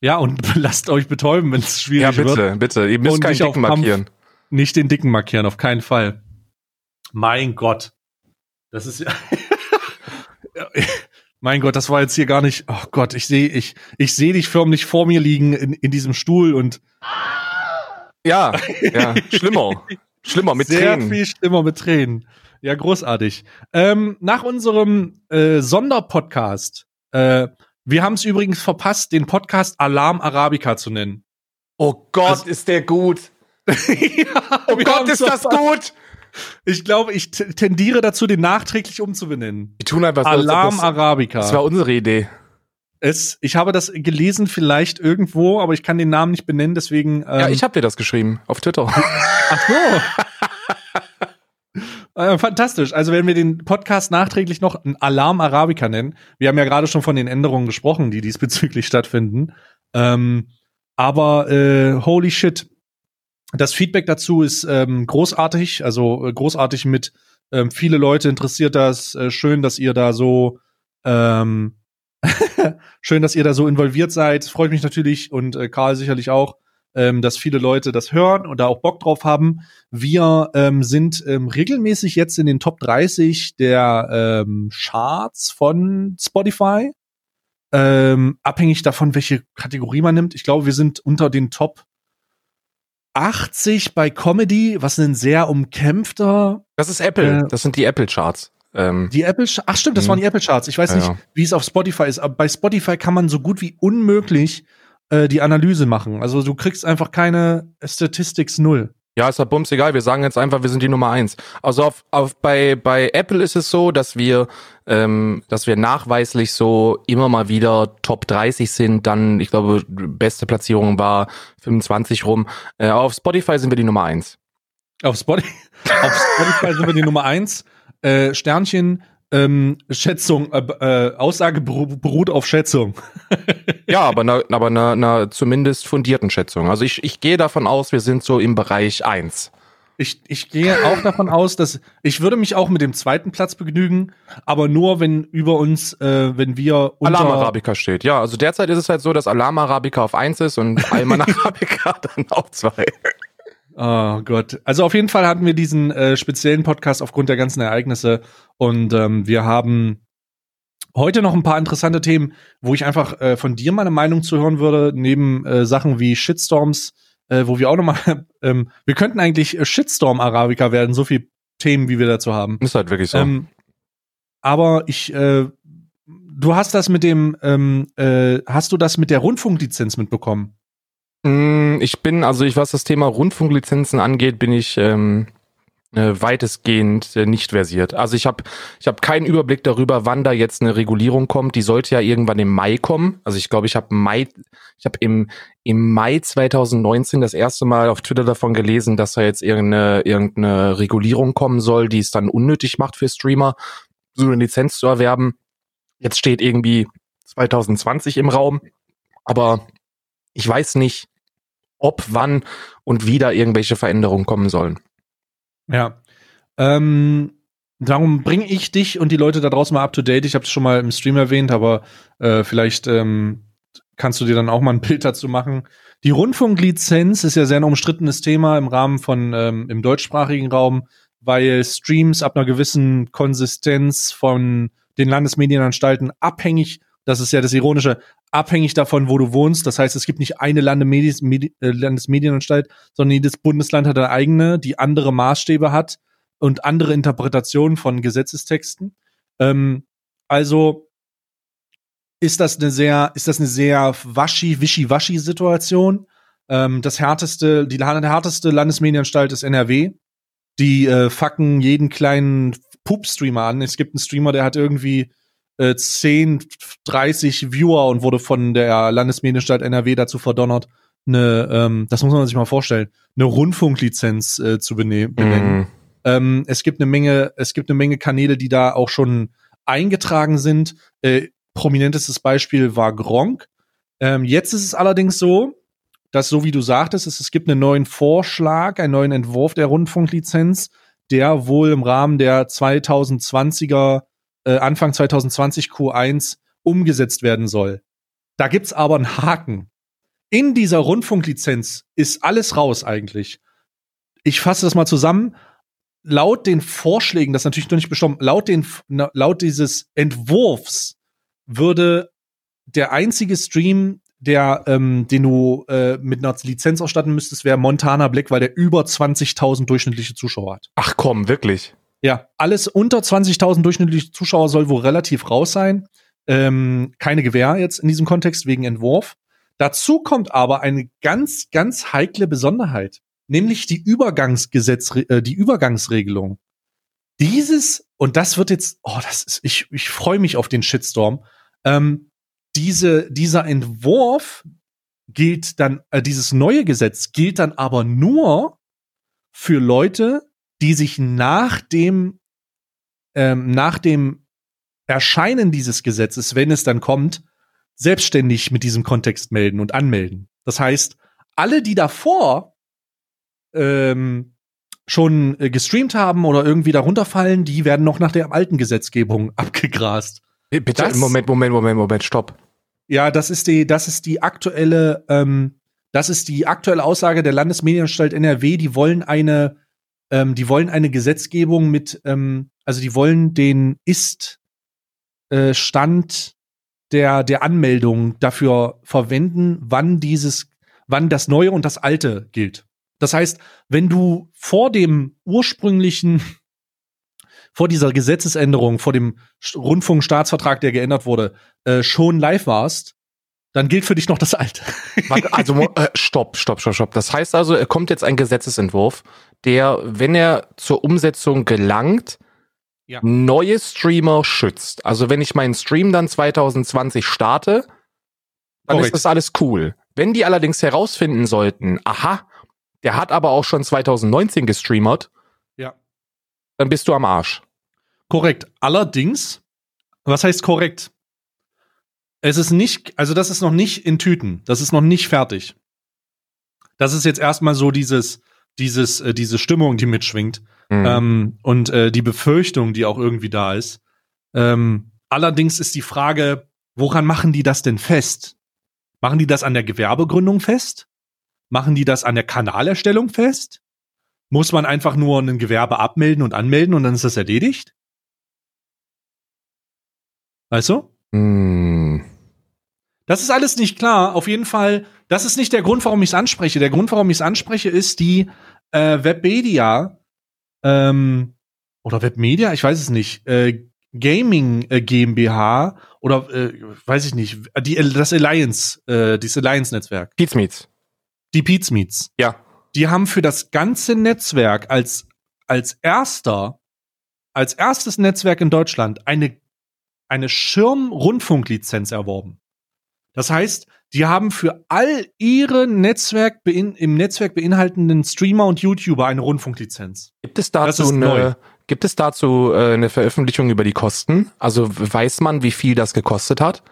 ja, und (laughs) lasst euch betäuben, wenn es ja, schwierig wird bitte, bitte. Ihr müsst Und keinen Dicken Kampf. markieren. nicht den Dicken markieren, auf keinen Fall. Mein Gott. Das ist ja. (laughs) mein Gott, das war jetzt hier gar nicht. Oh Gott, ich sehe ich, ich sehe dich förmlich vor mir liegen in, in diesem Stuhl und Ja, (laughs) ja, schlimmer. Schlimmer mit sehr Tränen. viel schlimmer mit Tränen. Ja, großartig. Ähm, nach unserem äh, Sonderpodcast, äh, wir haben es übrigens verpasst, den Podcast Alarm Arabica zu nennen. Oh Gott, Also- ist der gut. (laughs) ja, Oh Gott, ist das gut. Ich glaube, ich tendiere dazu, den nachträglich umzubenennen. Wir tun einfach so, Alarm das, Arabica. das war unsere Idee. es, ich habe das gelesen, vielleicht irgendwo, aber ich kann den Namen nicht benennen, deswegen. Ähm, Ja, ich habe dir das geschrieben auf Twitter. (laughs) Ach so. (laughs) äh, fantastisch. Also, wenn wir den Podcast nachträglich noch Alarm Arabica nennen, wir haben ja gerade schon von den Änderungen gesprochen, die diesbezüglich stattfinden. Ähm, aber äh, holy shit. Das Feedback dazu ist ähm, großartig, also äh, großartig mit ähm, viele Leute interessiert das. Äh, schön, dass ihr da so ähm, (laughs) schön, dass ihr da so involviert seid. Freut mich natürlich und äh, Karl sicherlich auch, ähm, dass viele Leute das hören und da auch Bock drauf haben. Wir ähm, sind ähm, regelmäßig jetzt in den Top 30 der ähm, Charts von Spotify. Ähm, abhängig davon, welche Kategorie man nimmt. Ich glaube, wir sind unter den Top 80 bei Comedy, was ein sehr umkämpfter Das ist Apple. Äh, das sind die Apple Charts. Ähm, die Apple, ach stimmt, das Mhm. waren die Apple Charts. Ich weiß Ja, nicht, ja. wie es auf Spotify ist, aber bei Spotify kann man so gut wie unmöglich äh, die Analyse machen. Also du kriegst einfach keine Statistics null. Ja, ist ja bums egal. Wir sagen jetzt einfach, wir sind die Nummer eins. Also auf, auf bei bei Apple ist es so, dass wir ähm, dass wir nachweislich so immer mal wieder Top 30 sind. Dann, ich glaube, beste Platzierung war 25 rum. Äh, auf Spotify sind wir die Nummer eins. Auf, Spotify, (laughs) auf Spotify sind wir die Nummer eins. Äh, Sternchen, ähm, Schätzung, äh, äh, Aussage beru beruht auf Schätzung. Ja, aber na, aber na, na zumindest fundierten Schätzung. Also ich ich gehe davon aus, wir sind so im Bereich eins. Ich, ich gehe auch davon aus, dass ich würde mich auch mit dem zweiten Platz begnügen, aber nur wenn über uns, äh, wenn wir unter Alarm Arabica steht. Ja, also derzeit ist es halt so, dass Alarm Arabica auf eins ist und Alman (laughs) Arabica dann auf zwei. Oh Gott. Also auf jeden Fall hatten wir diesen äh, speziellen Podcast aufgrund der ganzen Ereignisse und ähm, wir haben heute noch ein paar interessante Themen, wo ich einfach äh, von dir meine Meinung zu hören würde, neben äh, Sachen wie Shitstorms, äh, wo wir auch noch mal, (laughs) ähm, wir könnten eigentlich äh, Shitstorm Arabica werden, so viel Themen, wie wir dazu haben. Ist halt wirklich so. Ähm, aber ich, äh, du hast das mit dem, ähm, äh, hast du das mit der Rundfunklizenz mitbekommen? Mm, Ich bin, also ich, was das Thema Rundfunklizenzen angeht, bin ich ähm, äh, weitestgehend äh, nicht versiert. Also ich habe ich hab keinen Überblick darüber, wann da jetzt eine Regulierung kommt. Die sollte ja irgendwann im Mai kommen. Also ich glaube, ich habe Mai, ich habe im im Mai 2019 das erste Mal auf Twitter davon gelesen, dass da jetzt irgendeine irgendeine Regulierung kommen soll, die es dann unnötig macht für Streamer, so eine Lizenz zu erwerben. Jetzt steht irgendwie 2020 im Raum, aber ich weiß nicht, ob, wann und wie da irgendwelche Veränderungen kommen sollen. Ja. Ähm, darum bringe ich dich und die Leute da draußen mal up to date. Ich habe es schon mal im Stream erwähnt, aber äh, vielleicht ähm, kannst du dir dann auch mal ein (laughs) Bild dazu machen. Die Rundfunklizenz ist ja sehr ein umstrittenes Thema im Rahmen von ähm, im deutschsprachigen Raum, weil Streams ab einer gewissen Konsistenz von den Landesmedienanstalten abhängig, das ist ja das Ironische, abhängig davon, wo du wohnst. Das heißt, es gibt nicht eine Landemedi Medi äh, Landesmedienanstalt, sondern jedes Bundesland hat eine eigene, die andere Maßstäbe hat und andere Interpretationen von Gesetzestexten. Ähm, also ist das eine sehr, ist das eine sehr waschi, wischi-waschi Situation. Ähm, das härteste, die härteste Landesmedienanstalt ist NRW. Die äh, fucken jeden kleinen Poop-Streamer an. Es gibt einen Streamer, der hat irgendwie äh, 10, 30 Viewer und wurde von der Landesmedienanstalt NRW dazu verdonnert, eine, ähm, das muss man sich mal vorstellen, eine Rundfunklizenz äh, zu benehmen. Mm. Ähm, es gibt eine Menge, es gibt eine Menge Kanäle, die da auch schon eingetragen sind. Äh, prominentestes Beispiel war Gronk. Ähm, jetzt ist es allerdings so, dass, so wie du sagtest, es, es gibt einen neuen Vorschlag, einen neuen Entwurf der Rundfunklizenz, der wohl im Rahmen der 2020er, äh, Anfang 2020 Q1 umgesetzt werden soll. Da gibt's aber einen Haken. In dieser Rundfunklizenz ist alles raus eigentlich. Ich fasse das mal zusammen. Laut den Vorschlägen, das ist natürlich noch nicht bestimmt, laut den, laut dieses Entwurfs würde der einzige Stream, der, ähm, den du äh, mit einer Lizenz ausstatten müsstest, wäre Montana Black, weil der über 20.000 durchschnittliche Zuschauer hat. Ach komm, wirklich? Ja, alles unter 20.000 durchschnittliche Zuschauer soll wohl relativ raus sein. Ähm, keine Gewähr jetzt in diesem Kontext wegen Entwurf. Dazu kommt aber eine ganz, ganz heikle Besonderheit, nämlich die Übergangsgesetz, äh, die Übergangsregelung. Dieses, und das wird jetzt, oh, das ist, ich, ich freue mich auf den Shitstorm. Ähm, diese, dieser Entwurf gilt dann, äh, dieses neue Gesetz gilt dann aber nur für Leute, die sich nach dem, ähm, nach dem Erscheinen dieses Gesetzes, wenn es dann kommt, selbstständig mit diesem Kontext melden und anmelden. Das heißt, alle, die davor ähm, schon äh, gestreamt haben oder irgendwie darunter fallen, die werden noch nach der alten Gesetzgebung (laughs) abgegrast. Bitte, das, Moment, Moment, Moment, Moment, stopp. Ja, das ist die, das ist die aktuelle, ähm, das ist die aktuelle Aussage der Landesmedienanstalt NRW. Die wollen eine, ähm, die wollen eine Gesetzgebung mit, ähm, also die wollen den Ist-Stand äh, der der Anmeldung dafür verwenden, wann dieses, wann das Neue und das Alte gilt. Das heißt, wenn du vor dem ursprünglichen vor dieser Gesetzesänderung, vor dem Rundfunkstaatsvertrag, der geändert wurde, äh, schon live warst, dann gilt für dich noch das Alte. also äh, stopp, stopp, stopp, stopp. Das heißt also, kommt jetzt ein Gesetzesentwurf, der, wenn er zur Umsetzung gelangt, ja. neue Streamer schützt. Also wenn ich meinen Stream dann 2020 starte, dann Korrekt. ist das alles cool. Wenn die allerdings herausfinden sollten, aha, der hat aber auch schon 2019 gestreamert, dann bist du am Arsch. Korrekt. Allerdings, was heißt korrekt? Es ist nicht, also das ist noch nicht in Tüten. Das ist noch nicht fertig. Das ist jetzt erstmal so dieses, dieses, äh, diese Stimmung, die mitschwingt. Mhm. Ähm, und äh, die Befürchtung, die auch irgendwie da ist. Ähm, allerdings ist die Frage, woran machen die das denn fest? Machen die das an der Gewerbegründung fest? Machen die das an der Kanalerstellung fest? muss man einfach nur ein Gewerbe abmelden und anmelden und dann ist das erledigt? Weißt du? Mm. Das ist alles nicht klar. Auf jeden Fall, das ist nicht der Grund, warum ich es anspreche. Der Grund, warum ich es anspreche, ist die äh, Webmedia ähm, oder Webmedia, ich weiß es nicht, äh, Gaming äh, GmbH oder äh, weiß ich nicht, die, das Alliance, äh, dieses Alliance-Netzwerk. Pizmeets. Die Pizmeets. Ja die haben für das ganze Netzwerk als, als erster, als erstes Netzwerk in Deutschland eine, eine Schirm-Rundfunklizenz erworben. Das heißt, die haben für all ihre Netzwerk im Netzwerk beinhaltenden Streamer und YouTuber eine Rundfunklizenz. Gibt es dazu eine, gibt es dazu äh, eine Veröffentlichung über die Kosten? Also weiß man, wie viel das gekostet hat?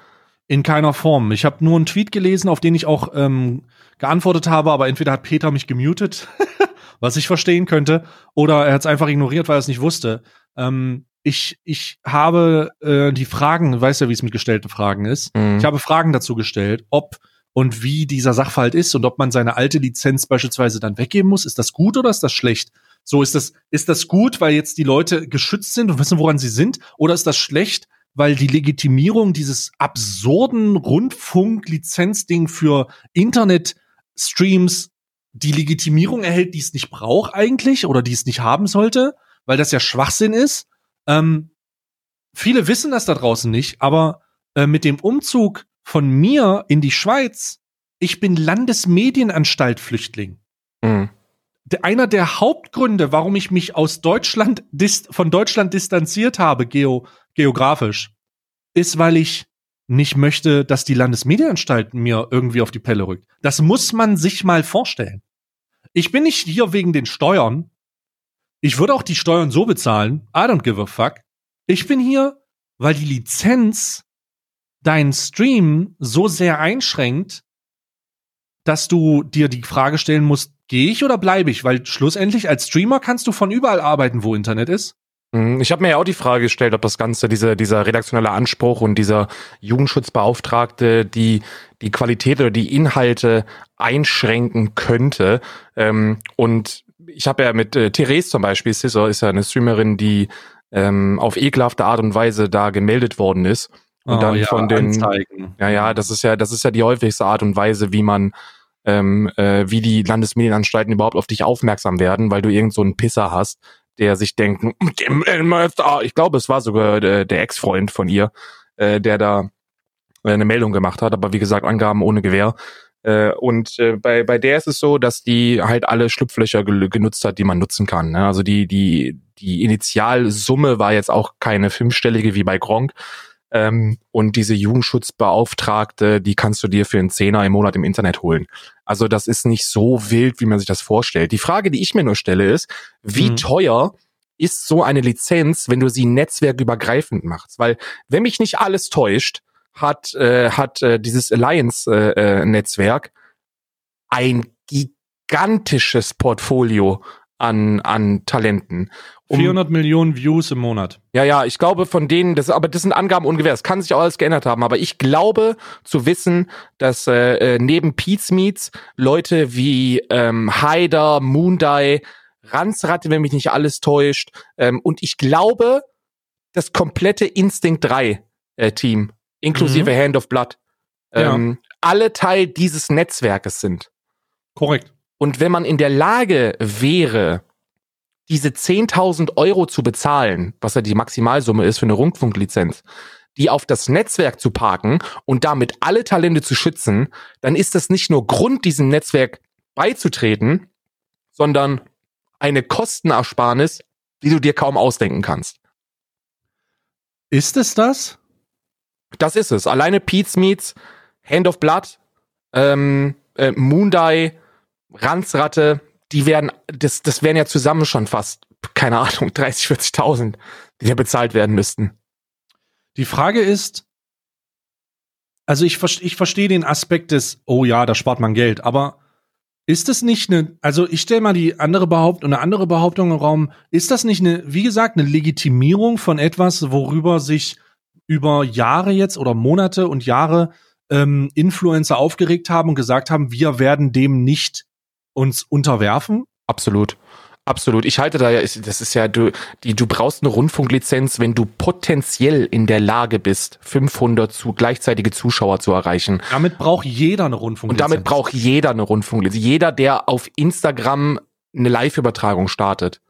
In keiner Form. Ich habe nur einen Tweet gelesen, auf den ich auch ähm, geantwortet habe, aber entweder hat Peter mich gemutet, (laughs) was ich verstehen könnte, oder er hat es einfach ignoriert, weil er es nicht wusste. Ähm, ich, ich habe äh, die Fragen, weißt ja, wie es mit gestellten Fragen ist. Mhm. Ich habe Fragen dazu gestellt, ob und wie dieser Sachverhalt ist und ob man seine alte Lizenz beispielsweise dann weggeben muss. Ist das gut oder ist das schlecht? So ist das, ist das gut, weil jetzt die Leute geschützt sind und wissen, woran sie sind? Oder ist das schlecht, weil die Legitimierung dieses absurden Rundfunk-Lizenzding für Internet-Streams die Legitimierung erhält, die es nicht braucht eigentlich oder die es nicht haben sollte, weil das ja Schwachsinn ist. Ähm, viele wissen das da draußen nicht, aber äh, mit dem Umzug von mir in die Schweiz, ich bin Landesmedienanstalt Flüchtling. Mhm. Einer der Hauptgründe, warum ich mich aus Deutschland von Deutschland distanziert habe, geo geografisch, ist, weil ich nicht möchte, dass die Landesmedienanstalt mir irgendwie auf die Pelle rückt. Das muss man sich mal vorstellen. Ich bin nicht hier wegen den Steuern. Ich würde auch die Steuern so bezahlen. I don't give a fuck. Ich bin hier, weil die Lizenz deinen Stream so sehr einschränkt, dass du dir die Frage stellen musst, gehe ich oder bleibe ich? Weil schlussendlich als Streamer kannst du von überall arbeiten, wo Internet ist. Mhm. Ich habe mir ja auch die Frage gestellt, ob das Ganze, diese, dieser redaktionelle Anspruch und dieser Jugendschutzbeauftragte die, die Qualität oder die Inhalte einschränken könnte. Ähm, und ich habe ja mit äh, Therese zum Beispiel, Scissor ist ja eine Streamerin, die ähm, auf ekelhafte Art und Weise da gemeldet worden ist. Und oh, dann ja, von den, Anzeigen. ja, ja, das ist ja, das ist ja die häufigste Art und Weise, wie man, ähm, äh, wie die Landesmedienanstalten überhaupt auf dich aufmerksam werden, weil du irgend so einen Pisser hast, der sich denkt, ich glaube, es war sogar der, der Ex-Freund von ihr, äh, der da äh, eine Meldung gemacht hat, aber wie gesagt, Angaben ohne Gewähr. Äh, und äh, bei, bei der ist es so, dass die halt alle Schlupflöcher genutzt hat, die man nutzen kann. Ne? Also die, die, die Initialsumme war jetzt auch keine fünfstellige wie bei Gronk. Ähm, und diese Jugendschutzbeauftragte, die kannst du dir für einen Zehner im Monat im Internet holen. Also das ist nicht so wild, wie man sich das vorstellt. Die Frage, die ich mir nur stelle, ist, wie mhm. teuer ist so eine Lizenz, wenn du sie netzwerkübergreifend machst? Weil, wenn mich nicht alles täuscht, hat, äh, hat äh, dieses Alliance-Netzwerk äh, ein gigantisches Portfolio an, an Talenten. Um, 400 Millionen Views im Monat. Ja, ja, ich glaube von denen, das, aber das sind Angaben ungefähr. Das kann sich auch alles geändert haben. Aber ich glaube zu wissen, dass äh, äh neben Pete's Meets Leute wie ähm, Haider, Moondie, Ranzratte, wenn mich nicht alles täuscht, ähm, und ich glaube, das komplette Instinct 3 äh, Team, inklusive mhm. Hand of Blood, ähm, ja. alle Teil dieses Netzwerkes sind. Korrekt. Und wenn man in der Lage wäre, diese 10.000 Euro zu bezahlen, was ja die Maximalsumme ist für eine Rundfunklizenz, die auf das Netzwerk zu parken und damit alle Talente zu schützen, dann ist das nicht nur Grund, diesem Netzwerk beizutreten, sondern eine Kostenersparnis, die du dir kaum ausdenken kannst. Ist es das? Das ist es. Alleine Pete's Meets, Hand of Blood, ähm, äh, Moondie, Ranzratte, die werden, das, das wären ja zusammen schon fast, keine Ahnung, (laughs) 30, 40.000, die ja bezahlt werden müssten. Die Frage ist, also ich, ich verstehe den Aspekt des, oh ja, da spart man Geld, aber ist das nicht eine, also ich stelle mal die andere Behauptung, eine andere Behauptung im Raum, ist das nicht eine, wie gesagt, eine Legitimierung von etwas, worüber sich über Jahre jetzt oder Monate und Jahre ähm, Influencer aufgeregt haben und gesagt haben, wir werden dem nicht uns unterwerfen? Absolut. Absolut. Ich halte da ja, das ist ja, du, die, du brauchst eine Rundfunklizenz, wenn du potenziell in der Lage bist, 500 zu, gleichzeitige Zuschauer zu erreichen. Damit braucht jeder eine Rundfunklizenz. Und damit braucht jeder eine Rundfunklizenz. Jeder, der auf Instagram eine Live-Übertragung startet.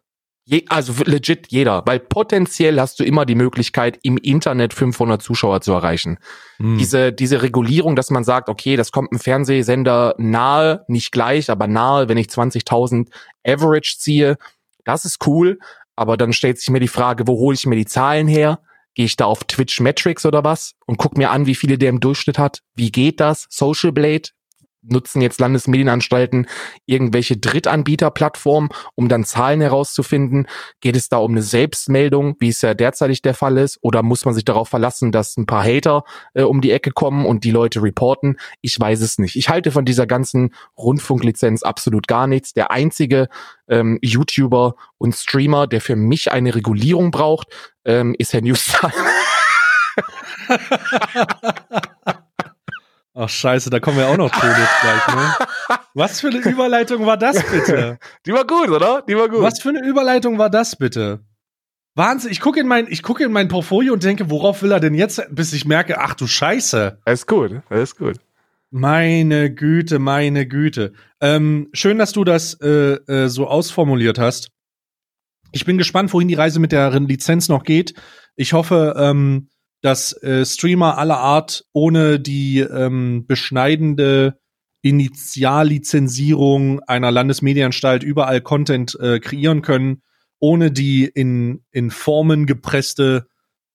Je, also legit jeder, weil potenziell hast du immer die Möglichkeit, im Internet 500 Zuschauer zu erreichen. Hm. Diese, diese Regulierung, dass man sagt, okay, das kommt ein Fernsehsender nahe, nicht gleich, aber nahe, wenn ich 20.000 Average ziehe, das ist cool. Aber dann stellt sich mir die Frage, wo hole ich mir die Zahlen her? Gehe ich da auf Twitch Metrics oder was und guck mir an, wie viele der im Durchschnitt hat? Wie geht das? Social Blade? Nutzen jetzt Landesmedienanstalten irgendwelche Drittanbieterplattformen, um dann Zahlen herauszufinden? Geht es da um eine Selbstmeldung, wie es ja derzeitig der Fall ist? Oder muss man sich darauf verlassen, dass ein paar Hater äh, um die Ecke kommen und die Leute reporten? Ich weiß es nicht. Ich halte von dieser ganzen Rundfunklizenz absolut gar nichts. Der einzige ähm, YouTuber und Streamer, der für mich eine Regulierung braucht, ähm, ist Herr Newstime. (laughs) (laughs) Ach scheiße, da kommen wir auch noch zu gleich, ne? Was für eine (laughs) Überleitung war das bitte? Die war gut, oder? Die war gut. Was für eine Überleitung war das bitte? Wahnsinn, ich gucke in mein, ich gucke in mein Portfolio und denke, worauf will er denn jetzt, bis ich merke, ach du Scheiße. Alles gut, alles gut. Meine Güte, meine Güte. Ähm, schön, dass du das äh, äh, so ausformuliert hast. Ich bin gespannt, wohin die Reise mit der Lizenz noch geht. Ich hoffe, ähm, dass äh, Streamer aller Art ohne die ähm, beschneidende Initiallizenzierung einer Landesmedienanstalt überall Content äh, kreieren können, ohne die in, in Formen gepresste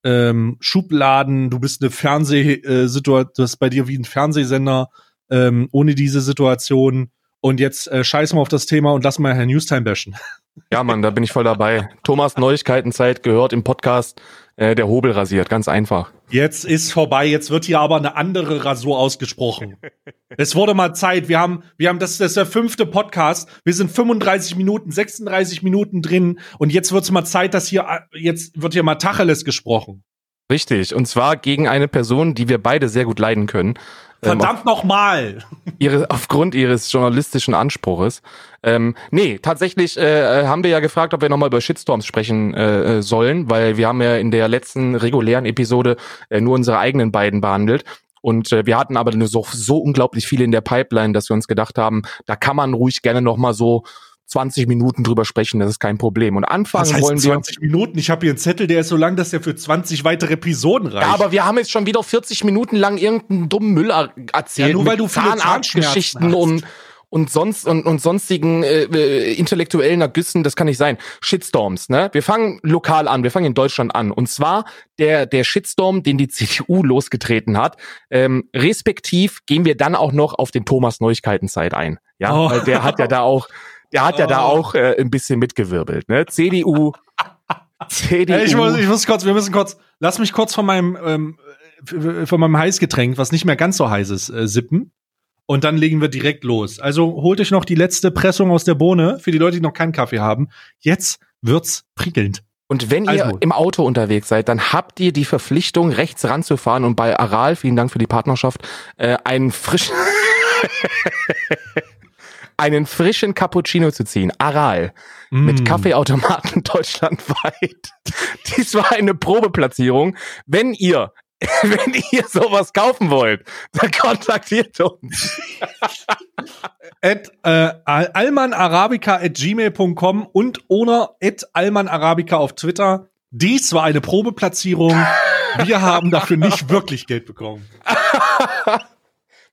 ähm, Schubladen, du bist eine Fernsehsituation, das ist bei dir wie ein Fernsehsender, ähm, ohne diese Situation. Und jetzt äh, scheiß mal auf das Thema und lass mal Herrn Newstime bashen. Ja, Mann, da bin ich voll dabei. Thomas Neuigkeitenzeit gehört im Podcast äh, der Hobel rasiert, ganz einfach. Jetzt ist vorbei, jetzt wird hier aber eine andere Rasur ausgesprochen. (laughs) es wurde mal Zeit, wir haben, wir haben, das, das ist der fünfte Podcast, wir sind 35 Minuten, 36 Minuten drin und jetzt wird es mal Zeit, dass hier, jetzt wird hier mal Tacheles gesprochen. Richtig, und zwar gegen eine Person, die wir beide sehr gut leiden können. Ähm, Verdammt ähm, nochmal! Ihre, aufgrund ihres journalistischen Anspruches. Ähm, nee, tatsächlich äh, äh, haben wir ja gefragt, ob wir nochmal über Shitstorms sprechen äh, äh, sollen, weil wir haben ja in der letzten regulären Episode äh, nur unsere eigenen beiden behandelt. Und äh, wir hatten aber nur so, so unglaublich viele in der Pipeline, dass wir uns gedacht haben, da kann man ruhig gerne nochmal so 20 Minuten drüber sprechen, das ist kein Problem. Und anfangen das heißt wollen wir 20 Minuten. Ich habe hier einen Zettel, der ist so lang, dass der für 20 weitere Episoden reicht. Ja, aber wir haben jetzt schon wieder 40 Minuten lang irgendeinen dummen Müll erzählt. Ja, nur weil du viele Zahnarztgeschichten und und sonst und, und sonstigen äh, äh, intellektuellen Ergüssen, das kann nicht sein. Shitstorms, ne? Wir fangen lokal an, wir fangen in Deutschland an. Und zwar der der Shitstorm, den die (laughs) CDU losgetreten hat. Ähm, respektiv gehen wir dann auch noch auf den Thomas Neuigkeitenzeit ein. Ja, oh. weil der hat ja da auch der hat oh. ja da oh. auch äh, ein bisschen mitgewirbelt. Ne? CDU, (laughs) CDU. Ich, muss, ich muss kurz, wir müssen kurz, lass mich kurz von meinem, ähm, von meinem Heißgetränk, was nicht mehr ganz so heiß ist, äh, sippen. Und dann legen wir direkt los. Also holt euch noch die letzte Pressung aus der Bohne für die Leute, die noch keinen Kaffee haben. Jetzt wird's prickelnd. Und wenn ihr also. im Auto unterwegs seid, dann habt ihr die Verpflichtung, rechts ranzufahren und bei Aral, vielen Dank für die Partnerschaft, äh, einen frischen (laughs) einen frischen Cappuccino zu ziehen. Aral. Mm. Mit Kaffeeautomaten (laughs) deutschlandweit. Dies war eine Probeplatzierung. Wenn ihr (laughs) wenn ihr sowas kaufen wollt, dann kontaktiert uns. (laughs) at äh, almanarabica at gmail.com und oder at almanarabica auf Twitter. Dies war eine Probeplatzierung. Wir haben dafür nicht wirklich Geld bekommen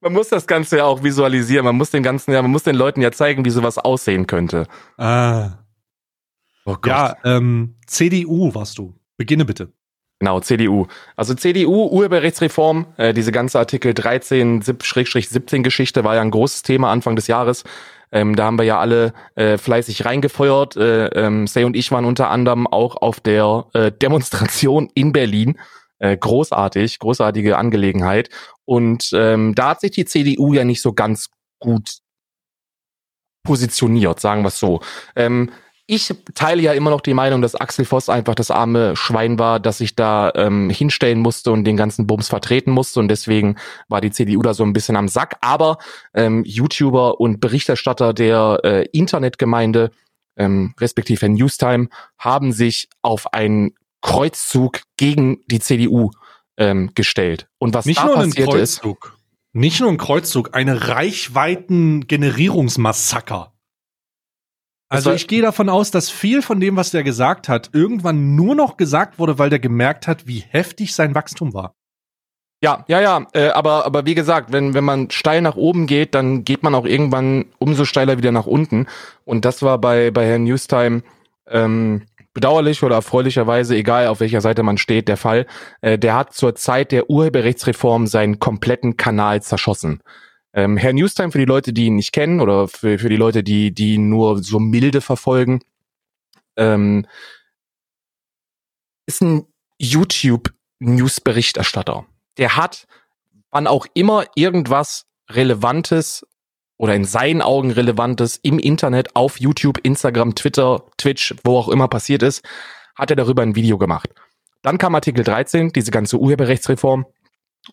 man muss das Ganze ja auch visualisieren. Man muss den ganzen, ja, man muss den Leuten ja zeigen, wie sowas aussehen könnte. Ah. Oh Gott. Ja, ähm, CDU warst du. Beginne bitte. Genau, CDU. Also CDU, Urheberrechtsreform, äh, diese ganze Artikel 13-17 Geschichte war ja ein großes Thema Anfang des Jahres. Ähm, da haben wir ja alle äh, fleißig reingefeuert. Äh, ähm, Say und ich waren unter anderem auch auf der äh, Demonstration in Berlin. Äh, großartig, großartige Angelegenheit. Und ähm, da hat sich die CDU ja nicht so ganz gut positioniert, sagen wir es so. Ähm, ich teile ja immer noch die Meinung, dass Axel Voss einfach das arme Schwein war, dass sich da ähm, hinstellen musste und den ganzen Bums vertreten musste und deswegen war die CDU da so ein bisschen am Sack. Aber ähm, YouTuber und Berichterstatter der äh, Internetgemeinde, ähm, respektive Newstime, haben sich auf einen Kreuzzug gegen die CDU ähm, gestellt. Und was Nicht da nur passiert ein Kreuzzug. Ist, nicht nur ein Kreuzzug, eine Reichweiten-Generierungsmassaker. Also ich gehe davon aus, dass viel von dem, was der gesagt hat, irgendwann nur noch gesagt wurde, weil der gemerkt hat, wie heftig sein Wachstum war. Ja, ja, ja, äh, aber, aber wie gesagt, wenn, wenn man steil nach oben geht, dann geht man auch irgendwann umso steiler wieder nach unten. Und das war bei, bei Herrn Newstime ähm, bedauerlich oder erfreulicherweise, egal auf welcher Seite man steht, der Fall. Äh, der hat zur Zeit der Urheberrechtsreform seinen kompletten Kanal zerschossen. Ähm, Herr Newstime, für die Leute, die ihn nicht kennen oder für, für die Leute, die, die ihn nur so milde verfolgen, ähm, ist ein YouTube-News-Berichterstatter. Der hat, wann auch immer irgendwas Relevantes oder in seinen Augen Relevantes im Internet auf YouTube, Instagram, Twitter, Twitch, wo auch immer passiert ist, hat er darüber ein Video gemacht. Dann kam Artikel 13, diese ganze Urheberrechtsreform,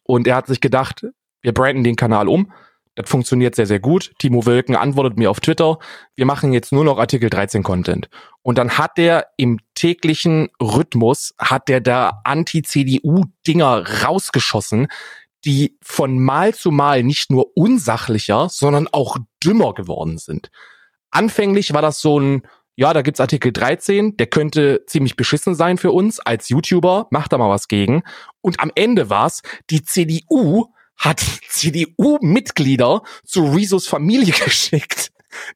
und er hat sich gedacht, wir branden den Kanal um. das funktioniert sehr, sehr gut. Timo Wölken antwortet mir auf Twitter, wir machen jetzt nur noch Artikel 13 Content. Und dann hat der im täglichen Rhythmus, hat der da Anti-CDU-Dinger rausgeschossen, die von Mal zu Mal nicht nur unsachlicher, sondern auch dümmer geworden sind. Anfänglich war das so ein, ja, da gibt's Artikel 13, der könnte ziemlich beschissen sein für uns als YouTuber, macht da mal was gegen. Und am Ende war's, die CDU hat (laughs) CDU-Mitglieder zu Rezos Familie (laughs) geschickt,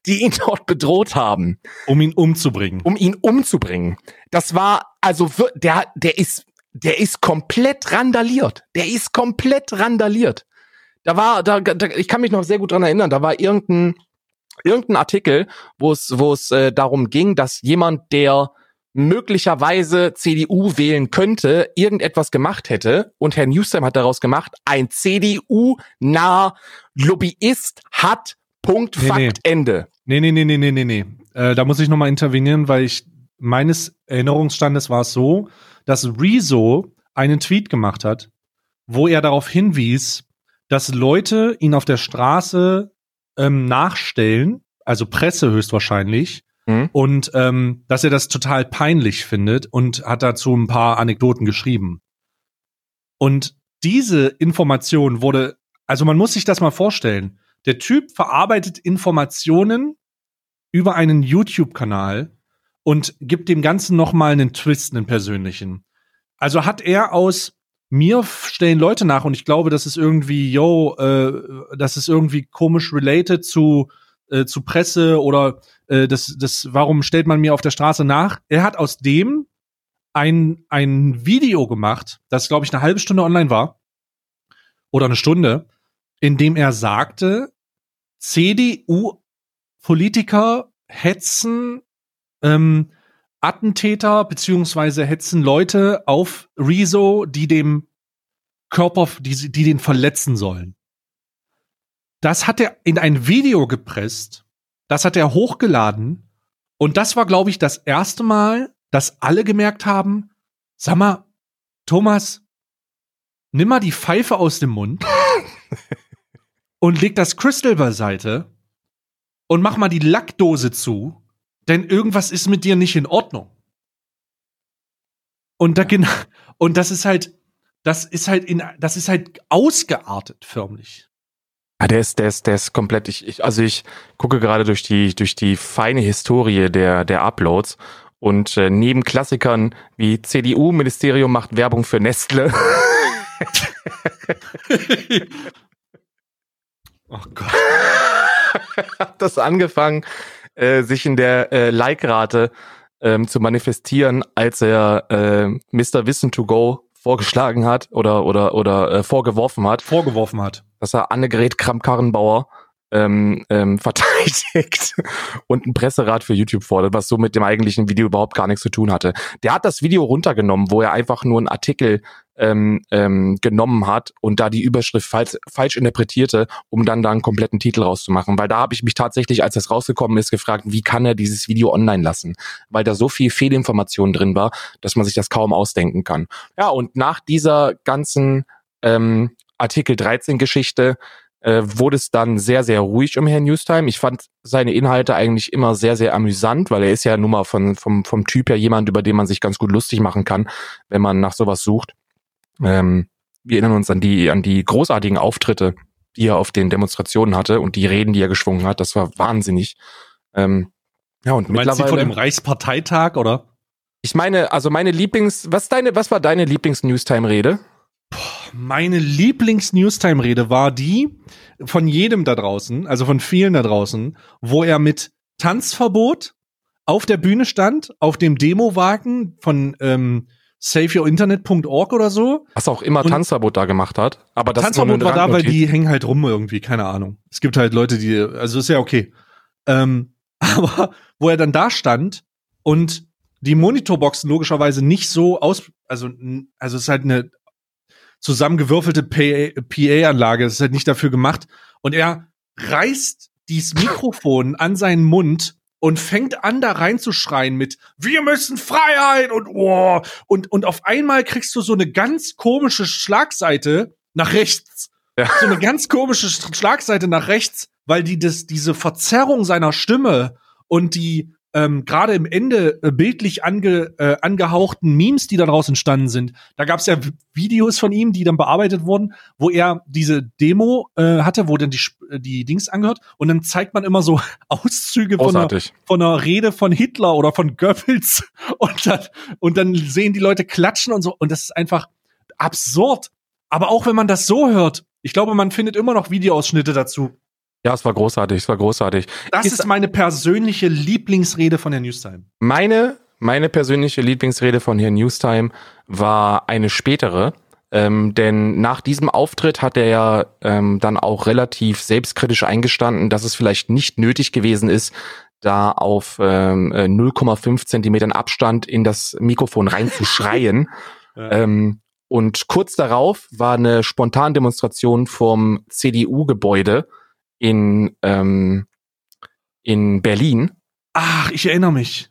die ihn dort bedroht haben. Um ihn umzubringen. Um ihn umzubringen. Das war, also, der, der ist, der ist komplett randaliert. Der ist komplett randaliert. Da war, da, da ich kann mich noch sehr gut dran erinnern, da war irgendein, irgendein Artikel, wo es, wo es äh, darum ging, dass jemand, der möglicherweise CDU wählen könnte, irgendetwas gemacht hätte. Und Herr Newstime hat daraus gemacht, ein CDU-naher Lobbyist hat Punkt, nee, Fakt, nee. Ende. Nee, nee, nee, nee, nee, nee, nee. Äh, da muss ich nochmal intervenieren, weil ich, meines Erinnerungsstandes war es so, dass Rezo einen Tweet gemacht hat, wo er darauf hinwies, dass Leute ihn auf der Straße ähm, nachstellen, also Presse höchstwahrscheinlich, mhm. und ähm, dass er das total peinlich findet und hat dazu ein paar Anekdoten geschrieben. Und diese Information wurde, also man muss sich das mal vorstellen. Der Typ verarbeitet Informationen über einen YouTube-Kanal und gibt dem Ganzen noch mal einen Twist, einen persönlichen. Also hat er aus mir stellen Leute nach und ich glaube, das ist irgendwie, yo, äh, das ist irgendwie komisch related zu äh, zu Presse oder äh, das, das, warum stellt man mir auf der Straße nach? Er hat aus dem ein, ein Video gemacht, das, glaube ich, eine halbe Stunde online war oder eine Stunde, in dem er sagte, CDU-Politiker hetzen ähm, Attentäter beziehungsweise hetzen Leute auf Rezo, die dem Körper, die, die den verletzen sollen. Das hat er in ein Video gepresst, das hat er hochgeladen und das war, glaube ich, das erste Mal, dass alle gemerkt haben, sag mal, Thomas, nimm mal die Pfeife aus dem Mund (laughs) und leg das Crystal beiseite und mach mal die Lackdose zu denn irgendwas ist mit dir nicht in Ordnung. Und da genau, und das ist halt, das ist halt in, das ist halt ausgeartet förmlich. Ja, der ist, der ist, der ist komplett, ich, ich also ich gucke gerade durch die, durch die feine Historie der, der Uploads und äh, neben Klassikern wie CDU-Ministerium macht Werbung für Nestle. (laughs) (laughs) (laughs) oh Gott. Hat das angefangen äh, sich in der äh, Like-Rate ähm, zu manifestieren, als er äh, Mr. Wissen to Go vorgeschlagen hat oder oder oder äh, vorgeworfen hat. Vorgeworfen hat. Dass er Annegret Kramp-Karrenbauer ähm, ähm, (laughs) verteidigt und ein Presserat für YouTube fordert, was so mit dem eigentlichen Video überhaupt gar nichts zu tun hatte. Der hat das Video runtergenommen, wo er einfach nur einen Artikel ähm, ähm, genommen hat und da die Überschrift falsch, falsch interpretierte, um dann da einen kompletten Titel rauszumachen. Weil da habe ich mich tatsächlich, als das rausgekommen ist, gefragt, wie kann er dieses Video online lassen? Weil da so viel Fehlinformation drin war, dass man sich das kaum ausdenken kann. Ja, und nach dieser ganzen ähm, Artikel 13 Geschichte äh, wurde es dann sehr, sehr ruhig um Herrn Newstime. Ich fand seine Inhalte eigentlich immer sehr, sehr amüsant, weil er ist ja nun mal von, vom, vom Typ her jemand, über den man sich ganz gut lustig machen kann, wenn man nach sowas sucht. Ähm, wir erinnern uns an die, an die großartigen Auftritte, die er auf den Demonstrationen hatte und die Reden, die er geschwungen hat. Das war wahnsinnig. Ähm, ja, und du meinst mittlerweile. Sie von dem Reichsparteitag, oder? Ich meine, also meine Lieblings, was deine, was war deine Lieblings-Newstime-Rede? Meine Lieblings-Newstime-Rede war die von jedem da draußen, also von vielen da draußen, wo er mit Tanzverbot auf der Bühne stand, auf dem Demowagen von ähm, saveyourinternet.org oder so. Was auch immer Tanzverbot da gemacht hat. Aber das Tanzverbot war da, weil die hängen halt rum irgendwie, keine Ahnung. Es gibt halt Leute, die, also ist ja okay. Ähm, (laughs) aber wo er dann da stand und die Monitorboxen logischerweise nicht so aus, also, also es ist halt eine zusammengewürfelte PA-Anlage. Das ist halt nicht dafür gemacht. Und er reißt dieses Mikrofon an seinen Mund und fängt an, da reinzuschreien mit Wir müssen Freiheit und oh, und, und auf einmal kriegst du so eine ganz komische Schlagseite nach rechts. Ja. So eine ganz komische Schlagseite nach rechts, weil die das, diese Verzerrung seiner Stimme und die ähm, gerade im Ende äh, bildlich ange, äh, angehauchten Memes, die daraus entstanden sind. Da gab es ja Videos von ihm, die dann bearbeitet wurden, wo er diese Demo äh, hatte, wo dann die, die Dings angehört und dann zeigt man immer so (laughs) Auszüge von einer, von einer Rede von Hitler oder von Goebbels (laughs) und dann, und dann sehen die Leute klatschen und so und das ist einfach absurd. Aber auch wenn man das so hört, ich glaube, man findet immer noch Videoausschnitte dazu. Ja, es war großartig, es war großartig. Das ist, ist meine persönliche Lieblingsrede von Herrn Newstime. Meine, meine persönliche Lieblingsrede von Herrn Newstime war eine spätere. Ähm, denn nach diesem Auftritt hat er ja ähm, dann auch relativ selbstkritisch eingestanden, dass es vielleicht nicht nötig gewesen ist, da auf ähm, 0,5 äh, Zentimetern Abstand in das Mikrofon reinzuschreien. (laughs) ja. ähm, und kurz darauf war eine Spontandemonstration vom CDU-Gebäude, in, ähm, in Berlin. Ach, ich erinnere mich.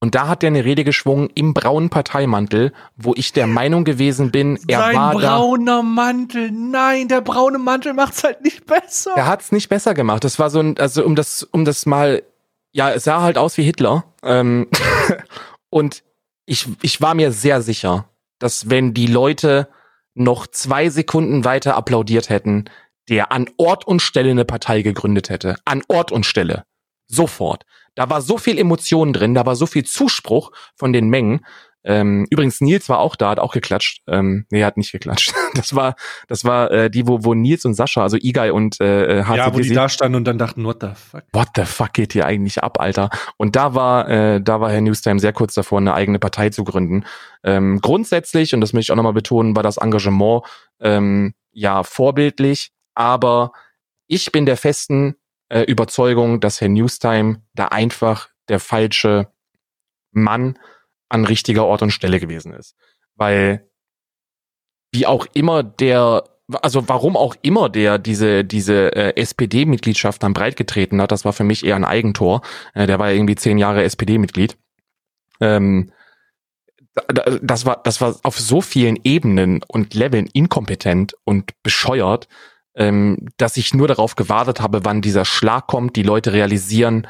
Und da hat er eine Rede geschwungen im braunen Parteimantel, wo ich der Meinung gewesen bin, er Sein war brauner Mantel, nein, der braune Mantel macht's halt nicht besser. Er hat's nicht besser gemacht. Das war so ein, also um das, um das mal, ja, es sah halt aus wie Hitler. Ähm, (laughs) und ich, ich war mir sehr sicher, dass wenn die Leute noch zwei Sekunden weiter applaudiert hätten, der an Ort und Stelle eine Partei gegründet hätte. An Ort und Stelle. Sofort. Da war so viel Emotionen drin, da war so viel Zuspruch von den Mengen. Ähm, übrigens, Nils war auch da, hat auch geklatscht. Ähm, nee, er hat nicht geklatscht. (laughs) Das war, das war äh, die, wo, wo Nils und Sascha, also Igai und äh, HCTC, Ja, wo die da standen und dann dachten, what the fuck? What the fuck geht hier eigentlich ab, Alter? Und da war, äh, da war Herr Newstime sehr kurz davor, eine eigene Partei zu gründen. Ähm, grundsätzlich, und das möchte ich auch nochmal betonen, war das Engagement ähm, ja vorbildlich aber ich bin der festen äh, Überzeugung, dass Herr Newstime da einfach der falsche Mann an richtiger Ort und Stelle gewesen ist. Weil wie auch immer der, also warum auch immer der diese, diese äh, SPD-Mitgliedschaft dann breitgetreten hat, das war für mich eher ein Eigentor. Äh, der war irgendwie zehn Jahre SPD-Mitglied. Ähm, das war, das war auf so vielen Ebenen und Leveln inkompetent und bescheuert, ähm, dass ich nur darauf gewartet habe, wann dieser Schlag kommt, die Leute realisieren,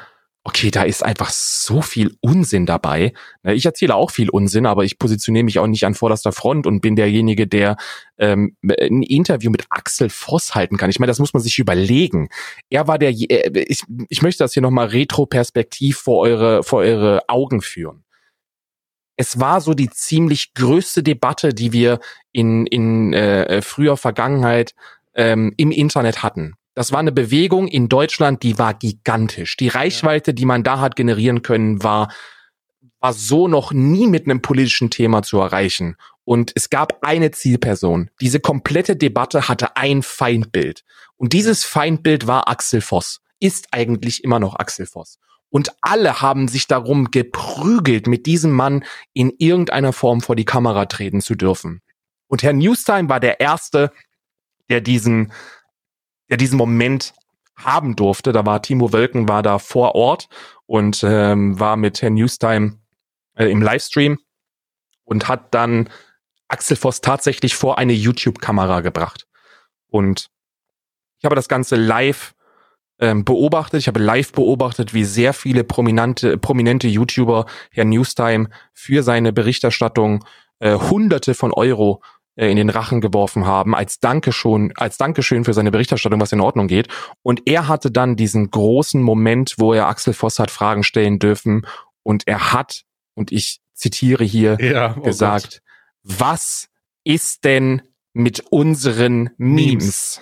okay, da ist einfach so viel Unsinn dabei. Ich erzähle auch viel Unsinn, aber ich positioniere mich auch nicht an vorderster Front und bin derjenige, der ähm, ein Interview mit Axel Voss halten kann. Ich meine, das muss man sich überlegen. Er war der, äh, ich, ich möchte das hier nochmal retroperspektiv vor eure, vor eure Augen führen. Es war so die ziemlich größte Debatte, die wir in, in äh, früher Vergangenheit ähm, im Internet hatten. Das war eine Bewegung in Deutschland, die war gigantisch. Die Reichweite, die man da hat generieren können, war, war so noch nie mit einem politischen Thema zu erreichen. Und es gab eine Zielperson. Diese komplette Debatte hatte ein Feindbild. Und dieses Feindbild war Axel Voss. Ist eigentlich immer noch Axel Voss. Und alle haben sich darum geprügelt, mit diesem Mann in irgendeiner Form vor die Kamera treten zu dürfen. Und Herr Newstime war der Erste, der diesen, der diesen Moment haben durfte. Da war Timo Wölken war da vor Ort und ähm, war mit Herrn Newstime äh, im Livestream und hat dann Axel Voss tatsächlich vor eine YouTube-Kamera gebracht. Und ich habe das Ganze live ähm, beobachtet. Ich habe live beobachtet, wie sehr viele prominente, prominente YouTuber Herr Newstime für seine Berichterstattung äh, Hunderte von Euro in den Rachen geworfen haben, als Dankeschön, als Dankeschön für seine Berichterstattung, was in Ordnung geht. Und er hatte dann diesen großen Moment, wo er Axel Voss hat Fragen stellen dürfen und er hat, und ich zitiere hier, ja, oh gesagt, Gott. was ist denn mit unseren Memes? Memes?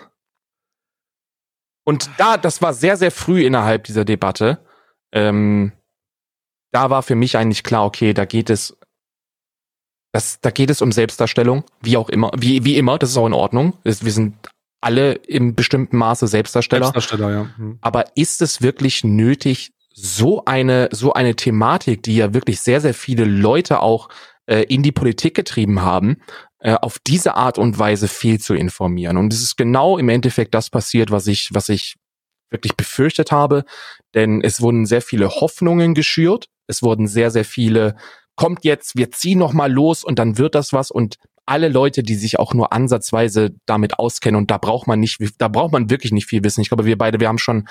Und da, das war sehr, sehr früh innerhalb dieser Debatte. Ähm, da war für mich eigentlich klar, okay, da geht es das, da geht es um Selbstdarstellung, wie auch immer, wie, wie immer, das ist auch in Ordnung. Wir sind alle im bestimmten Maße Selbstdarsteller. Selbstdarsteller, ja. Hm. Aber ist es wirklich nötig, so eine, so eine Thematik, die ja wirklich sehr, sehr viele Leute auch äh, in die Politik getrieben haben, äh, auf diese Art und Weise viel zu informieren? Und es ist genau im Endeffekt das passiert, was ich, was ich wirklich befürchtet habe, denn es wurden sehr viele Hoffnungen geschürt, es wurden sehr, sehr viele kommt jetzt, wir ziehen noch mal los und dann wird das was und alle Leute, die sich auch nur ansatzweise damit auskennen und da braucht man nicht, da braucht man wirklich nicht viel wissen. Ich glaube, wir beide, wir haben schon,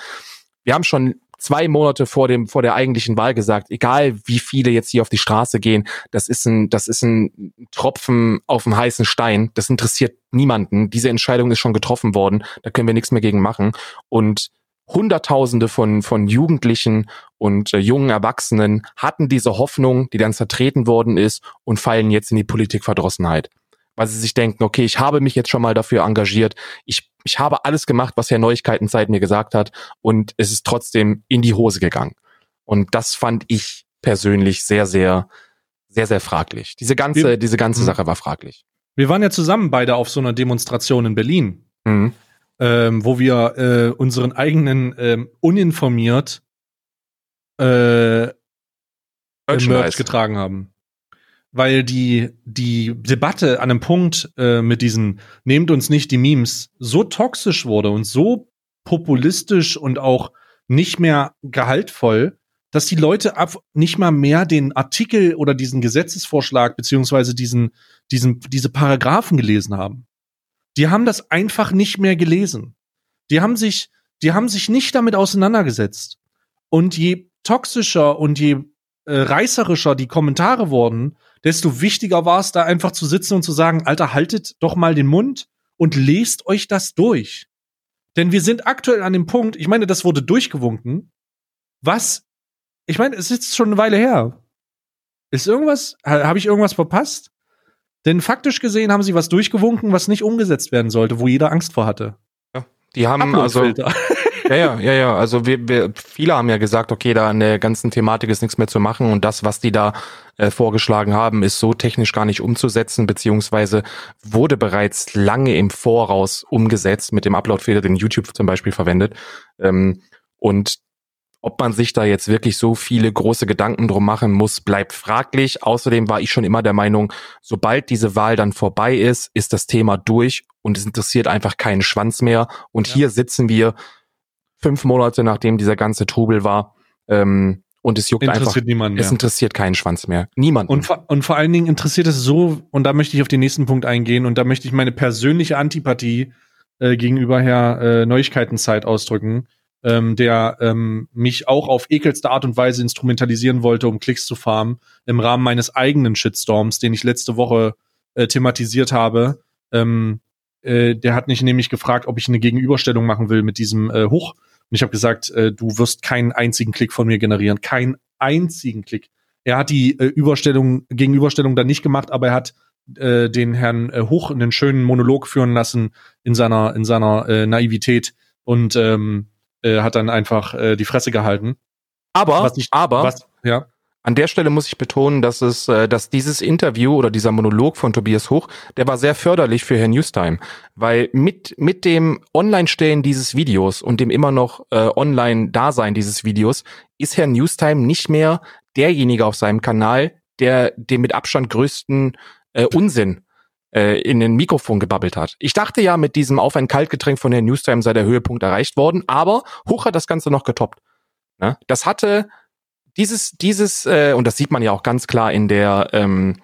wir haben schon zwei Monate vor dem vor der eigentlichen Wahl gesagt, egal wie viele jetzt hier auf die Straße gehen, das ist ein das ist ein Tropfen auf dem heißen Stein. Das interessiert niemanden. Diese Entscheidung ist schon getroffen worden. Da können wir nichts mehr gegen machen. Und Hunderttausende von, von Jugendlichen und äh, jungen Erwachsenen hatten diese Hoffnung, die dann zertreten worden ist und fallen jetzt in die Politikverdrossenheit. Weil sie sich denken, okay, ich habe mich jetzt schon mal dafür engagiert, ich, ich habe alles gemacht, was Herr Neuigkeitenzeit mir gesagt hat und es ist trotzdem in die Hose gegangen. Und das fand ich persönlich sehr, sehr, sehr, sehr fraglich. Diese ganze, diese ganze mhm. Sache war fraglich. Wir waren ja zusammen beide auf so einer Demonstration in Berlin. Mhm ähm, wo wir äh, unseren eigenen ähm, uninformiert äh, Merch getragen haben. Weil die, die Debatte an einem Punkt äh, mit diesen Nehmt uns nicht die Memes so toxisch wurde und so populistisch und auch nicht mehr gehaltvoll, dass die Leute ab nicht mal mehr den Artikel oder diesen Gesetzesvorschlag beziehungsweise diesen, diesen, diese Paragraphen gelesen haben. Die haben das einfach nicht mehr gelesen. Die haben sich, die haben sich nicht damit auseinandergesetzt. Und je toxischer und je äh, reißerischer die Kommentare wurden, desto wichtiger war es, da einfach zu sitzen und zu sagen, Alter, haltet doch mal den Mund und lest euch das durch. Denn wir sind aktuell an dem Punkt, ich meine, das wurde durchgewunken. Was? Ich meine, es ist schon eine Weile her. Ist irgendwas, habe ich irgendwas verpasst? Denn faktisch gesehen haben sie was durchgewunken, was nicht umgesetzt werden sollte, wo jeder Angst vor hatte. Ja, die haben also (laughs) ja, ja, ja, ja. Also wir, wir, viele haben ja gesagt, okay, da an der ganzen Thematik ist nichts mehr zu machen und das, was die da äh, vorgeschlagen haben, ist so technisch gar nicht umzusetzen, beziehungsweise wurde bereits lange im Voraus umgesetzt mit dem Upload-Fehler, den YouTube zum Beispiel verwendet. Ähm, und ob man sich da jetzt wirklich so viele große Gedanken drum machen muss, bleibt fraglich. Außerdem war ich schon immer der Meinung, sobald diese Wahl dann vorbei ist, ist das Thema durch und es interessiert einfach keinen Schwanz mehr. Und ja. hier sitzen wir fünf Monate nachdem dieser ganze Trubel war. Ähm, und es juckt interessiert einfach. Niemanden es interessiert keinen Schwanz mehr. Niemand. Und, und vor allen Dingen interessiert es so, und da möchte ich auf den nächsten Punkt eingehen, und da möchte ich meine persönliche Antipathie äh, gegenüber Herr äh, Neuigkeitenzeit ausdrücken ähm, der ähm, mich auch auf ekelste Art und Weise instrumentalisieren wollte, um Klicks zu farmen, im Rahmen meines eigenen Shitstorms, den ich letzte Woche äh, thematisiert habe. Ähm, äh, der hat mich nämlich gefragt, ob ich eine Gegenüberstellung machen will mit diesem äh, Hoch. Und ich habe gesagt, äh, du wirst keinen einzigen Klick von mir generieren, keinen einzigen Klick. Er hat die äh, Überstellung, Gegenüberstellung dann nicht gemacht, aber er hat äh, den Herrn äh, Hoch einen schönen Monolog führen lassen in seiner in seiner äh, Naivität und ähm, äh, hat dann einfach äh, die Fresse gehalten. Aber, was ich, aber, was, ja. An der Stelle muss ich betonen, dass es, äh, dass dieses Interview oder dieser Monolog von Tobias Hoch, der war sehr förderlich für Herrn Newstime, weil mit mit dem Online-Stellen dieses Videos und dem immer noch äh, Online-Dasein dieses Videos ist Herr Newstime nicht mehr derjenige auf seinem Kanal, der den mit Abstand größten äh, Unsinn äh, in den Mikrofon gebabbelt hat. Ich dachte ja, mit diesem Auf ein Kaltgetränk von Herrn Newstime sei der Höhepunkt erreicht worden, aber Hoch hat das Ganze noch getoppt. Ne? Das hatte dieses, dieses, äh, und das sieht man ja auch ganz klar in der ähm,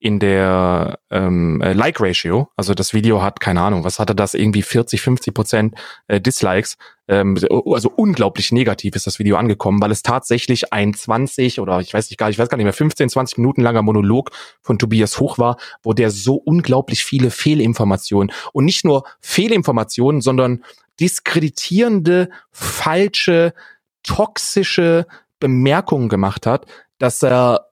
in der ähm, äh, Like-Ratio, also das Video hat, keine Ahnung, was hatte das, irgendwie 40, 50 Prozent äh, Dislikes, ähm, also unglaublich negativ ist das Video angekommen, weil es tatsächlich ein 20 oder ich weiß nicht gar, ich weiß gar nicht mehr, 15, 20 Minuten langer Monolog von Tobias Hoch war, wo der so unglaublich viele Fehlinformationen und nicht nur Fehlinformationen, sondern diskreditierende, falsche, toxische Bemerkungen gemacht hat, dass er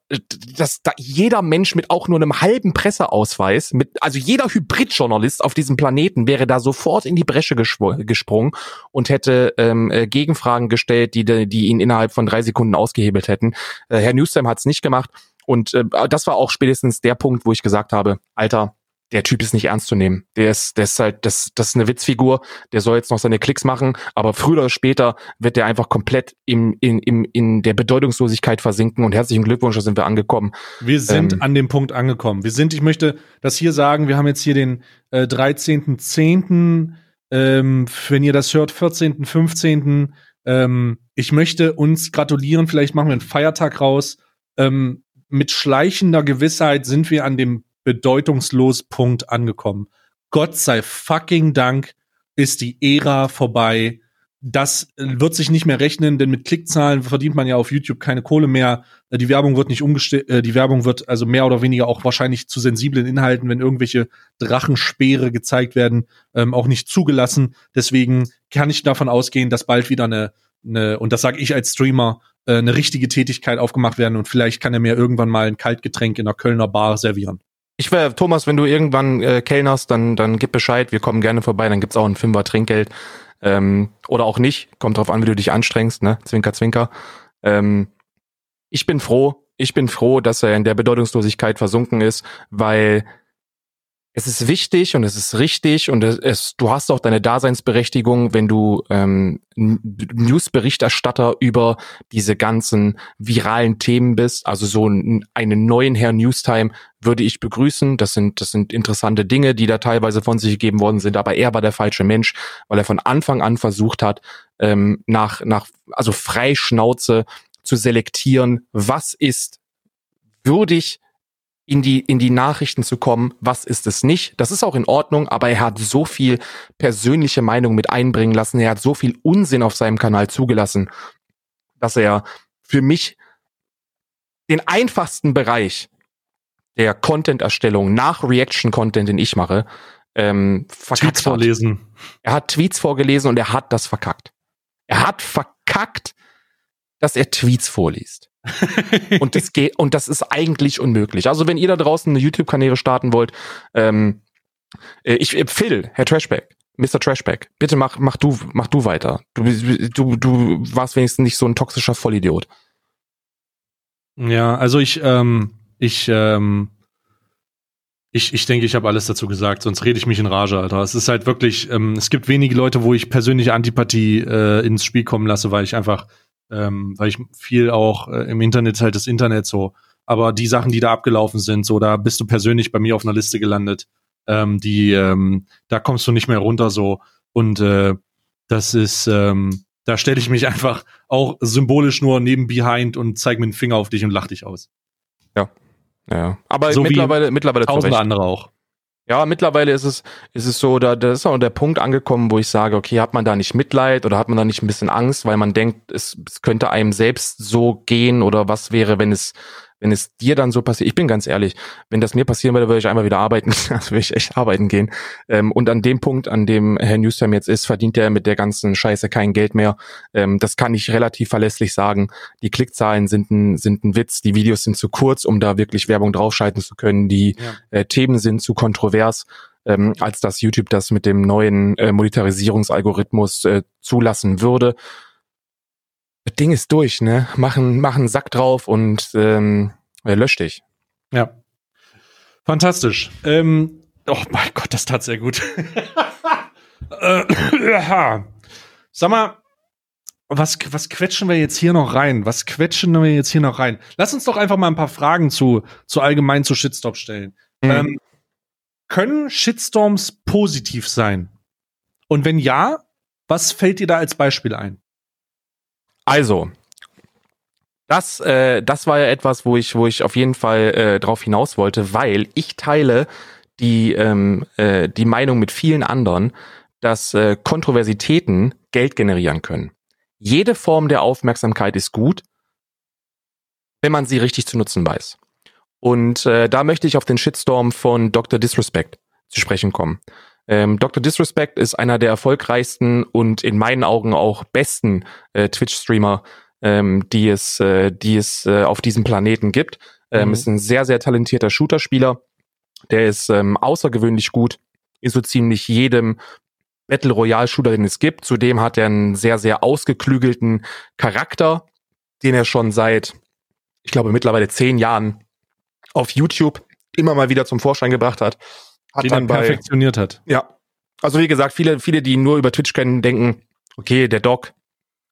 dass da jeder Mensch mit auch nur einem halben Presseausweis, mit, also jeder Hybridjournalist auf diesem Planeten wäre da sofort in die Bresche gesprungen und hätte ähm, äh, Gegenfragen gestellt, die, die ihn innerhalb von drei Sekunden ausgehebelt hätten. Äh, Herr Newsam hat es nicht gemacht. Und äh, das war auch spätestens der Punkt, wo ich gesagt habe, Alter, der Typ ist nicht ernst zu nehmen. Der ist, der ist halt, das, das ist eine Witzfigur. Der soll jetzt noch seine Klicks machen, aber früher oder später wird der einfach komplett im, in, im, in der Bedeutungslosigkeit versinken. Und herzlichen Glückwunsch, da sind wir angekommen. Wir sind ähm, an dem Punkt angekommen. Wir sind, ich möchte das hier sagen, wir haben jetzt hier den äh, 13.10., ähm, wenn ihr das hört, 14., 15. Ähm, ich möchte uns gratulieren, vielleicht machen wir einen Feiertag raus. Ähm, mit schleichender Gewissheit sind wir an dem bedeutungslos Punkt angekommen. Gott sei fucking Dank ist die Ära vorbei. Das wird sich nicht mehr rechnen, denn mit Klickzahlen verdient man ja auf YouTube keine Kohle mehr. Die Werbung wird nicht umgestellt, äh, die Werbung wird also mehr oder weniger auch wahrscheinlich zu sensiblen Inhalten, wenn irgendwelche Drachenspeere gezeigt werden, ähm, auch nicht zugelassen. Deswegen kann ich davon ausgehen, dass bald wieder eine, eine und das sage ich als Streamer, äh, eine richtige Tätigkeit aufgemacht werden und vielleicht kann er mir irgendwann mal ein Kaltgetränk in einer Kölner Bar servieren. Ich wäre, Thomas, wenn du irgendwann äh, kellnerst, dann, dann gib Bescheid, wir kommen gerne vorbei, dann gibt's auch ein Fünfer Trinkgeld. Ähm, oder auch nicht, kommt drauf an, wie du dich anstrengst, ne? Zwinker, zwinker. Ähm, ich bin froh, ich bin froh, dass er in der Bedeutungslosigkeit versunken ist, weil es ist wichtig und es ist richtig und es, es, du hast auch deine Daseinsberechtigung, wenn du ähm, Newsberichterstatter über diese ganzen viralen Themen bist. Also so einen neuen Herr Newstime würde ich begrüßen. Das sind, das sind interessante Dinge, die da teilweise von sich gegeben worden sind, aber er war der falsche Mensch, weil er von Anfang an versucht hat, ähm, nach, nach, also Freischnauze zu selektieren, was ist würdig in die, in die Nachrichten zu kommen, was ist es nicht. Das ist auch in Ordnung, aber er hat so viel persönliche Meinung mit einbringen lassen, er hat so viel Unsinn auf seinem Kanal zugelassen, dass er für mich den einfachsten Bereich der Content-Erstellung nach Reaction-Content, den ich mache, ähm, verkackt Tweets hat. vorlesen. Er hat Tweets vorgelesen und er hat das verkackt. Er hat verkackt, dass er Tweets vorliest. Und das geht, und das ist eigentlich unmöglich. Also wenn ihr da draußen eine YouTube-Kanäle starten wollt, ähm, äh, ich, äh, Phil, Herr Trashback, Mr. Trashback, bitte mach, mach du, mach du weiter. Du, du, du warst wenigstens nicht so ein toxischer Vollidiot. Ja, also ich, ähm, ich, ähm, ich, ich denke, ich habe alles dazu gesagt, sonst rede ich mich in Rage, Alter. Es ist halt wirklich, ähm, es gibt wenige Leute, wo ich persönliche Antipathie äh, ins Spiel kommen lasse, weil ich einfach ähm, weil ich viel auch äh, im Internet halt das Internet so. Aber die Sachen, die da abgelaufen sind, so, da bist du persönlich bei mir auf einer Liste gelandet. Ähm, die, ähm, da kommst du nicht mehr runter so. Und äh, das ist, ähm, da stelle ich mich (laughs) einfach auch symbolisch nur neben Behind und zeige mir den Finger auf dich und lach dich aus. Ja. Ja. Aber so mittlerweile, mittlerweile tausende andere auch. Ja, mittlerweile ist es, ist es so, da, da ist auch der Punkt angekommen, wo ich sage, okay, hat man da nicht Mitleid oder hat man da nicht ein bisschen Angst, weil man denkt, es, es könnte einem selbst so gehen oder was wäre, wenn es wenn es dir dann so passiert, ich bin ganz ehrlich, wenn das mir passieren würde, würde ich einmal wieder arbeiten, (laughs) also würde ich echt arbeiten gehen. Ähm, und an dem Punkt, an dem Herr Newstime jetzt ist, verdient er mit der ganzen Scheiße kein Geld mehr. Ähm, das kann ich relativ verlässlich sagen. Die Klickzahlen sind ein, sind ein Witz, die Videos sind zu kurz, um da wirklich Werbung draufschalten zu können. Die ja. äh, Themen sind zu kontrovers. Ähm, als dass YouTube das mit dem neuen äh, Monetarisierungsalgorithmus äh, zulassen würde das Ding ist durch, ne? Machen, machen Sack drauf und ähm, lösch dich. Ja. Fantastisch. Ähm, oh mein Gott, das tat sehr gut. (laughs) äh, Sag mal, was, was quetschen wir jetzt hier noch rein? Was quetschen wir jetzt hier noch rein? Lass uns doch einfach mal ein paar Fragen zu, zu allgemein zu Shitstorm stellen. Mhm. Ähm, können Shitstorms positiv sein? Und wenn ja, was fällt dir da als Beispiel ein? Also, das, äh, das war ja etwas, wo ich, wo ich auf jeden Fall äh, drauf hinaus wollte, weil ich teile die, ähm, äh, die Meinung mit vielen anderen, dass äh, Kontroversitäten Geld generieren können. Jede Form der Aufmerksamkeit ist gut, wenn man sie richtig zu nutzen weiß. Und äh, da möchte ich auf den Shitstorm von Dr. Disrespect zu sprechen kommen. Ähm, Dr. Disrespect ist einer der erfolgreichsten und in meinen Augen auch besten äh, Twitch-Streamer, ähm, die es, äh, die es äh, auf diesem Planeten gibt. Ähm, mhm. Ist ein sehr, sehr talentierter Shooter-Spieler. Der ist ähm, außergewöhnlich gut in so ziemlich jedem Battle Royale Shooter, den es gibt. Zudem hat er einen sehr, sehr ausgeklügelten Charakter, den er schon seit, ich glaube, mittlerweile zehn Jahren auf YouTube immer mal wieder zum Vorschein gebracht hat. Hat den dann bei, perfektioniert hat. Ja. Also wie gesagt, viele, viele, die nur über Twitch kennen, denken, okay, der Doc,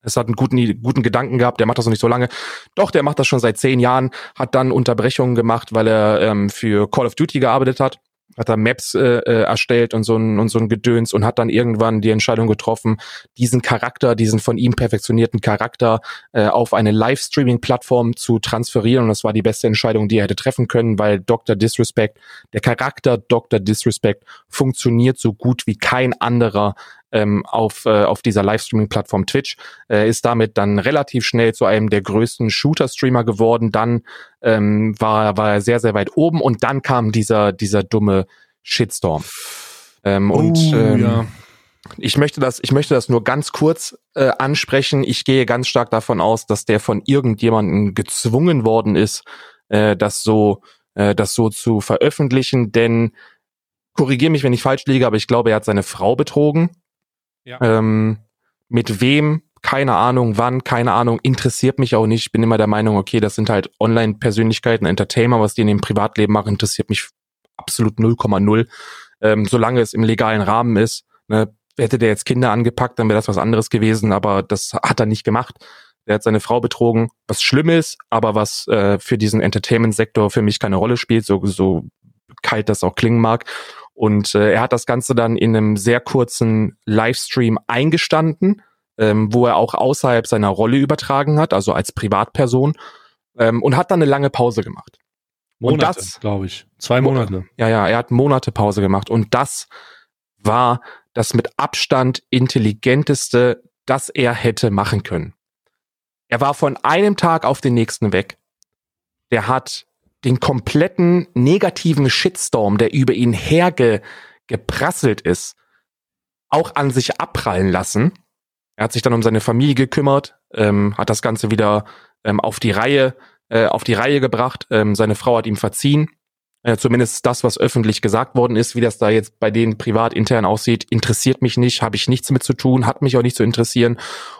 es hat einen guten, guten Gedanken gehabt, der macht das noch nicht so lange. Doch, der macht das schon seit zehn Jahren, hat dann Unterbrechungen gemacht, weil er ähm, für Call of Duty gearbeitet hat. Hat er Maps äh, äh, erstellt und so ein und so ein Gedöns und hat dann irgendwann die Entscheidung getroffen, diesen Charakter, diesen von ihm perfektionierten Charakter äh, auf eine Livestreaming-Plattform zu transferieren und das war die beste Entscheidung, die er hätte treffen können, weil Dr. Disrespect, der Charakter Dr. Disrespect funktioniert so gut wie kein anderer ähm, auf, äh, auf dieser Livestreaming-Plattform Twitch, äh, ist damit dann relativ schnell zu einem der größten Shooter-Streamer geworden. Dann ähm, war, war er sehr, sehr weit oben und dann kam dieser, dieser dumme Shitstorm. Ähm, oh, und ähm, ja. ich möchte das, ich möchte das nur ganz kurz äh, ansprechen. Ich gehe ganz stark davon aus, dass der von irgendjemandem gezwungen worden ist, äh, das so, äh, das so zu veröffentlichen, denn korrigiere mich, wenn ich falsch liege, aber ich glaube, er hat seine Frau betrogen. Ähm, mit wem, keine Ahnung, wann, keine Ahnung, interessiert mich auch nicht. Ich bin immer der Meinung, okay, das sind halt Online-Persönlichkeiten, Entertainer, was die in dem Privatleben machen, interessiert mich absolut 0,0. Ähm, solange es im legalen Rahmen ist, ne, hätte der jetzt Kinder angepackt, dann wäre das was anderes gewesen, aber das hat er nicht gemacht. Der hat seine Frau betrogen, was schlimm ist, aber was äh, für diesen Entertainment-Sektor für mich keine Rolle spielt, so, so kalt das auch klingen mag. Und äh, er hat das Ganze dann in einem sehr kurzen Livestream eingestanden, ähm, wo er auch außerhalb seiner Rolle übertragen hat, also als Privatperson, ähm, und hat dann eine lange Pause gemacht. Monate, glaube ich. Zwei Monate. Ja, ja, er hat Monate Pause gemacht. Und das war das mit Abstand intelligenteste, das er hätte machen können. Er war von einem Tag auf den nächsten weg. Der hat den kompletten negativen Shitstorm, der über ihn hergeprasselt ist, auch an sich abprallen lassen. Er hat sich dann um seine Familie gekümmert, ähm, hat das Ganze wieder ähm, auf die Reihe, äh, auf die Reihe gebracht. Ähm, seine Frau hat ihm verziehen. Äh, zumindest das, was öffentlich gesagt worden ist, wie das da jetzt bei denen privat intern aussieht, interessiert mich nicht, habe ich nichts mit zu tun, hat mich auch nicht zu interessieren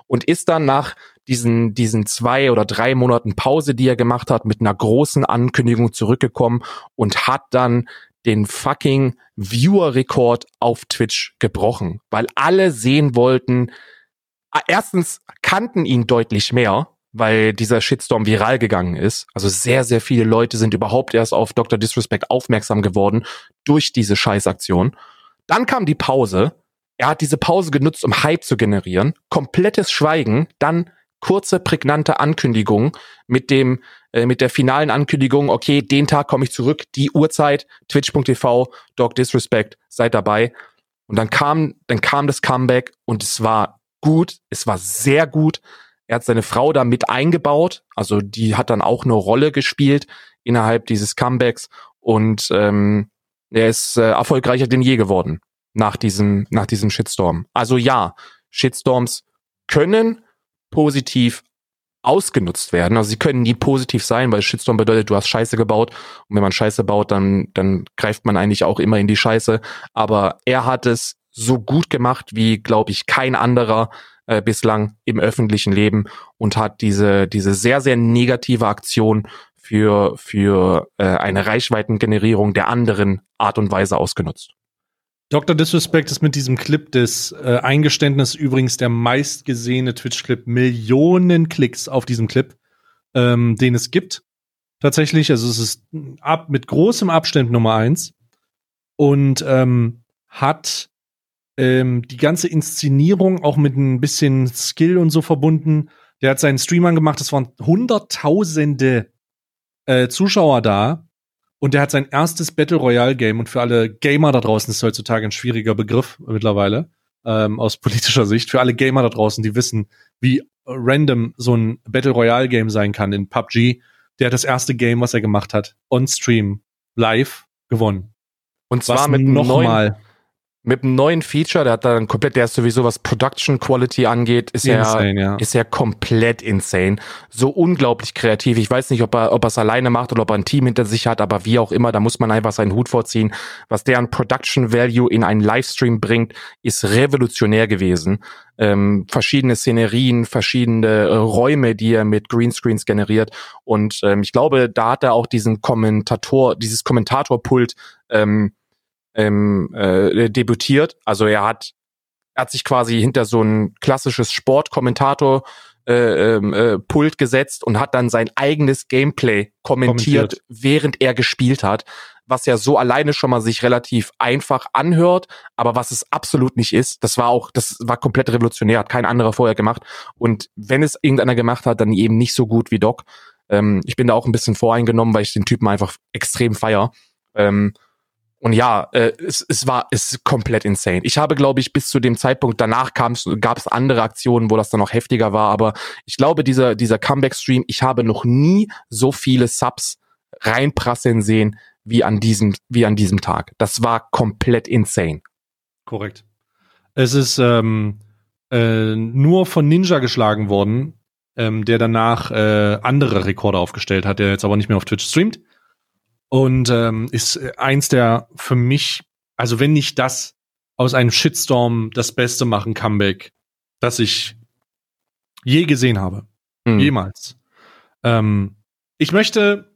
und ist dann nach diesen, diesen zwei oder drei Monaten Pause, die er gemacht hat, mit einer großen Ankündigung zurückgekommen und hat dann den fucking Viewer-Rekord auf Twitch gebrochen, weil alle sehen wollten, ah, erstens kannten ihn deutlich mehr, weil dieser Shitstorm viral gegangen ist. Also sehr, sehr viele Leute sind überhaupt erst auf Dr. Disrespect aufmerksam geworden durch diese Scheißaktion. Dann kam die Pause. Er hat diese Pause genutzt, um Hype zu generieren. Komplettes Schweigen. Dann kurze, prägnante Ankündigung mit dem, äh, mit der finalen Ankündigung, okay, den Tag komme ich zurück, die Uhrzeit, twitch.tv, Dog Disrespect, seid dabei. Und dann kam, dann kam das Comeback und es war gut, es war sehr gut. Er hat seine Frau da mit eingebaut, also die hat dann auch eine Rolle gespielt innerhalb dieses Comebacks und ähm, er ist äh, erfolgreicher denn je geworden nach diesem, nach diesem Shitstorm. Also ja, Shitstorms können positiv ausgenutzt werden. Also sie können nie positiv sein, weil Shitstorm bedeutet, du hast Scheiße gebaut und wenn man Scheiße baut, dann, dann greift man eigentlich auch immer in die Scheiße. Aber er hat es so gut gemacht wie, glaube ich, kein anderer äh, bislang im öffentlichen Leben und hat diese, diese sehr, sehr negative Aktion für, für äh, eine Reichweitengenerierung der anderen Art und Weise ausgenutzt. Dr. Disrespect ist mit diesem Clip des äh, Eingeständnis übrigens der meistgesehene Twitch-Clip. Millionen Klicks auf diesem Clip, ähm, den es gibt. Tatsächlich, also es ist ab, mit großem Abstand Nummer eins und ähm, hat ähm, die ganze Inszenierung auch mit ein bisschen Skill und so verbunden. Der hat seinen Stream angemacht, es waren hunderttausende äh, Zuschauer da und der hat sein erstes Battle Royale Game und für alle Gamer da draußen ist heutzutage ein schwieriger Begriff mittlerweile ähm, aus politischer Sicht. Für alle Gamer da draußen, die wissen, wie random so ein Battle Royale Game sein kann in PUBG. Der hat das erste Game, was er gemacht hat, on Stream live gewonnen. Und zwar was mit nochmal mit einem neuen Feature, der hat dann komplett, der ist sowieso was Production Quality angeht, ist insane, er, ja. ist er komplett insane. So unglaublich kreativ. Ich weiß nicht, ob er, ob er es alleine macht oder ob er ein Team hinter sich hat, aber wie auch immer, da muss man einfach seinen Hut vorziehen. Was der an Production Value in einen Livestream bringt, ist revolutionär gewesen. Ähm, verschiedene Szenerien, verschiedene äh, Räume, die er mit Greenscreens generiert. Und ähm, ich glaube, da hat er auch diesen Kommentator, dieses Kommentatorpult ähm, ähm, äh, debütiert. Also er hat, er hat sich quasi hinter so ein klassisches Sportkommentator äh, ähm, äh, Pult gesetzt und hat dann sein eigenes Gameplay kommentiert, kommentiert. während er gespielt hat. was ja so alleine schon mal sich relativ einfach anhört, aber was es absolut nicht ist. Das war auch, das war komplett revolutionär, hat kein anderer vorher gemacht. Und wenn es irgendeiner gemacht hat, dann eben nicht so gut wie Doc. Ähm, ich bin da auch ein bisschen voreingenommen, weil ich den Typen einfach extrem feier. Ähm, und ja, äh, es, es war es komplett insane. Ich habe, glaube ich, bis zu dem Zeitpunkt danach gab es andere Aktionen, wo das dann noch heftiger war. Aber ich glaube, dieser dieser Comeback-Stream, ich habe noch nie so viele Subs reinprasseln sehen wie an diesem wie an diesem Tag. Das war komplett insane. Korrekt. Es ist ähm, äh, nur von Ninja geschlagen worden, ähm, der danach äh, andere Rekorde aufgestellt hat, der jetzt aber nicht mehr auf Twitch streamt. Und ähm, ist eins der für mich, also wenn nicht das, aus einem Shitstorm das Beste machen Comeback, das ich je gesehen habe. Mhm. Jemals. Ähm, ich möchte,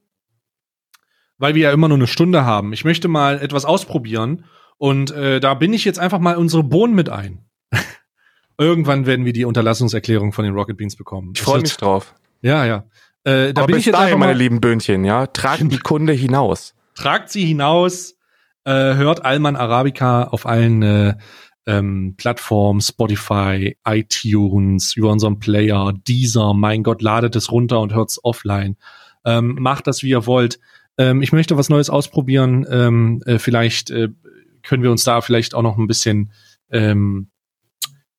weil wir ja immer nur eine Stunde haben, ich möchte mal etwas ausprobieren. Und äh, da bin ich jetzt einfach mal unsere Bohnen mit ein. (laughs) Irgendwann werden wir die Unterlassungserklärung von den Rocket Beans bekommen. Ich freue mich drauf. Ja, ja. Äh, da Aber bin ich jetzt dahin, meine lieben Böhnchen, ja, tragt die Kunde hinaus. Tragt sie hinaus, äh, hört Alman Arabica auf allen äh, ähm, Plattformen, Spotify, iTunes, über unseren Player, Deezer, mein Gott, ladet es runter und hört's offline. Ähm, macht das, wie ihr wollt. Ähm, ich möchte was Neues ausprobieren. Ähm, äh, vielleicht äh, können wir uns da vielleicht auch noch ein bisschen ähm,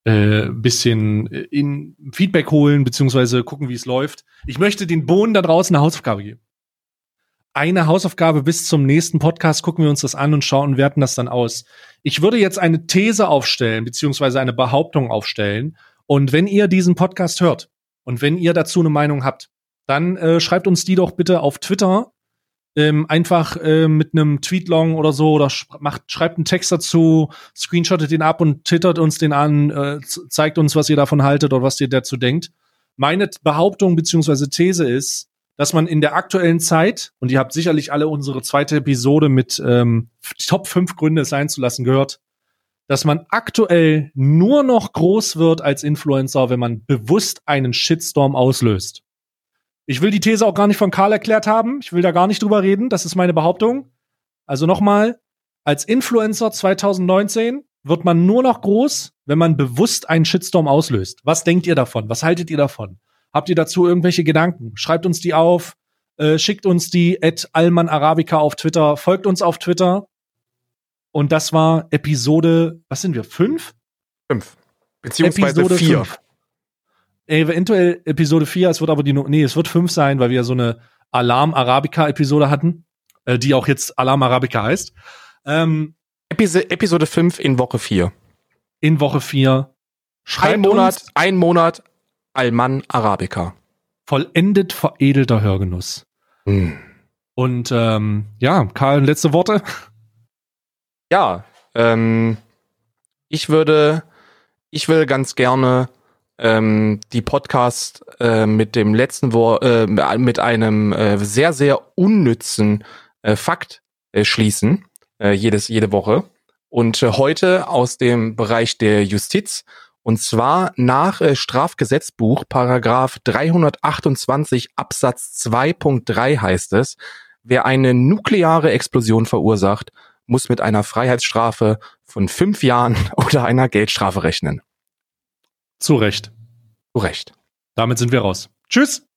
äh, bisschen in Feedback holen, beziehungsweise gucken, wie es läuft. Ich möchte den Bohnen da draußen eine Hausaufgabe geben. Eine Hausaufgabe bis zum nächsten Podcast, gucken wir uns das an und schauen werten das dann aus. Ich würde jetzt eine These aufstellen, beziehungsweise eine Behauptung aufstellen. Und wenn ihr diesen Podcast hört und wenn ihr dazu eine Meinung habt, dann äh, schreibt uns die doch bitte auf Twitter ähm, einfach äh, mit einem Tweetlong oder so oder sch macht, schreibt einen Text dazu, screenshottet den ab und twittert uns den an, äh, zeigt uns, was ihr davon haltet oder was ihr dazu denkt. Meine Behauptung beziehungsweise These ist, dass man in der aktuellen Zeit, und ihr habt sicherlich alle unsere zweite Episode mit ähm, Top 5 Gründe es sein zu lassen gehört, dass man aktuell nur noch groß wird als Influencer, wenn man bewusst einen Shitstorm auslöst. Ich will die These auch gar nicht von Karl erklärt haben. Ich will da gar nicht drüber reden. Das ist meine Behauptung. Also nochmal, als Influencer 2019 wird man nur noch groß, wenn man bewusst einen Shitstorm auslöst. Was denkt ihr davon? Was haltet ihr davon? Habt ihr dazu irgendwelche Gedanken? Schreibt uns die auf, äh, schickt uns die at Alman Arabica auf Twitter, folgt uns auf Twitter. Und das war Episode, was sind wir? Fünf? Fünf. Beziehungsweise Episode vier. Fünf eventuell Episode 4, es wird aber die, nee, es wird 5 sein, weil wir so eine Alarm Arabica Episode hatten, äh, die auch jetzt Alarm Arabica heißt. Ähm, Episode, Episode 5 in Woche 4. In Woche 4. Schreibt ein Monat, uns, ein Monat Alman Arabica. Vollendet veredelter Hörgenuss. Hm. Und ähm, ja, Karl, letzte Worte? Ja, ähm, ich würde, ich will ganz gerne ähm, die Podcast äh, mit dem letzten Wort, äh, mit einem äh, sehr, sehr unnützen äh, Fakt äh, schließen, äh, jedes, jede Woche. Und äh, heute aus dem Bereich der Justiz. Und zwar nach äh, Strafgesetzbuch, Paragraph 328 Absatz 2.3 heißt es, wer eine nukleare Explosion verursacht, muss mit einer Freiheitsstrafe von fünf Jahren (laughs) oder einer Geldstrafe rechnen. Zu Recht. Zu Recht. Damit sind wir raus. Tschüss.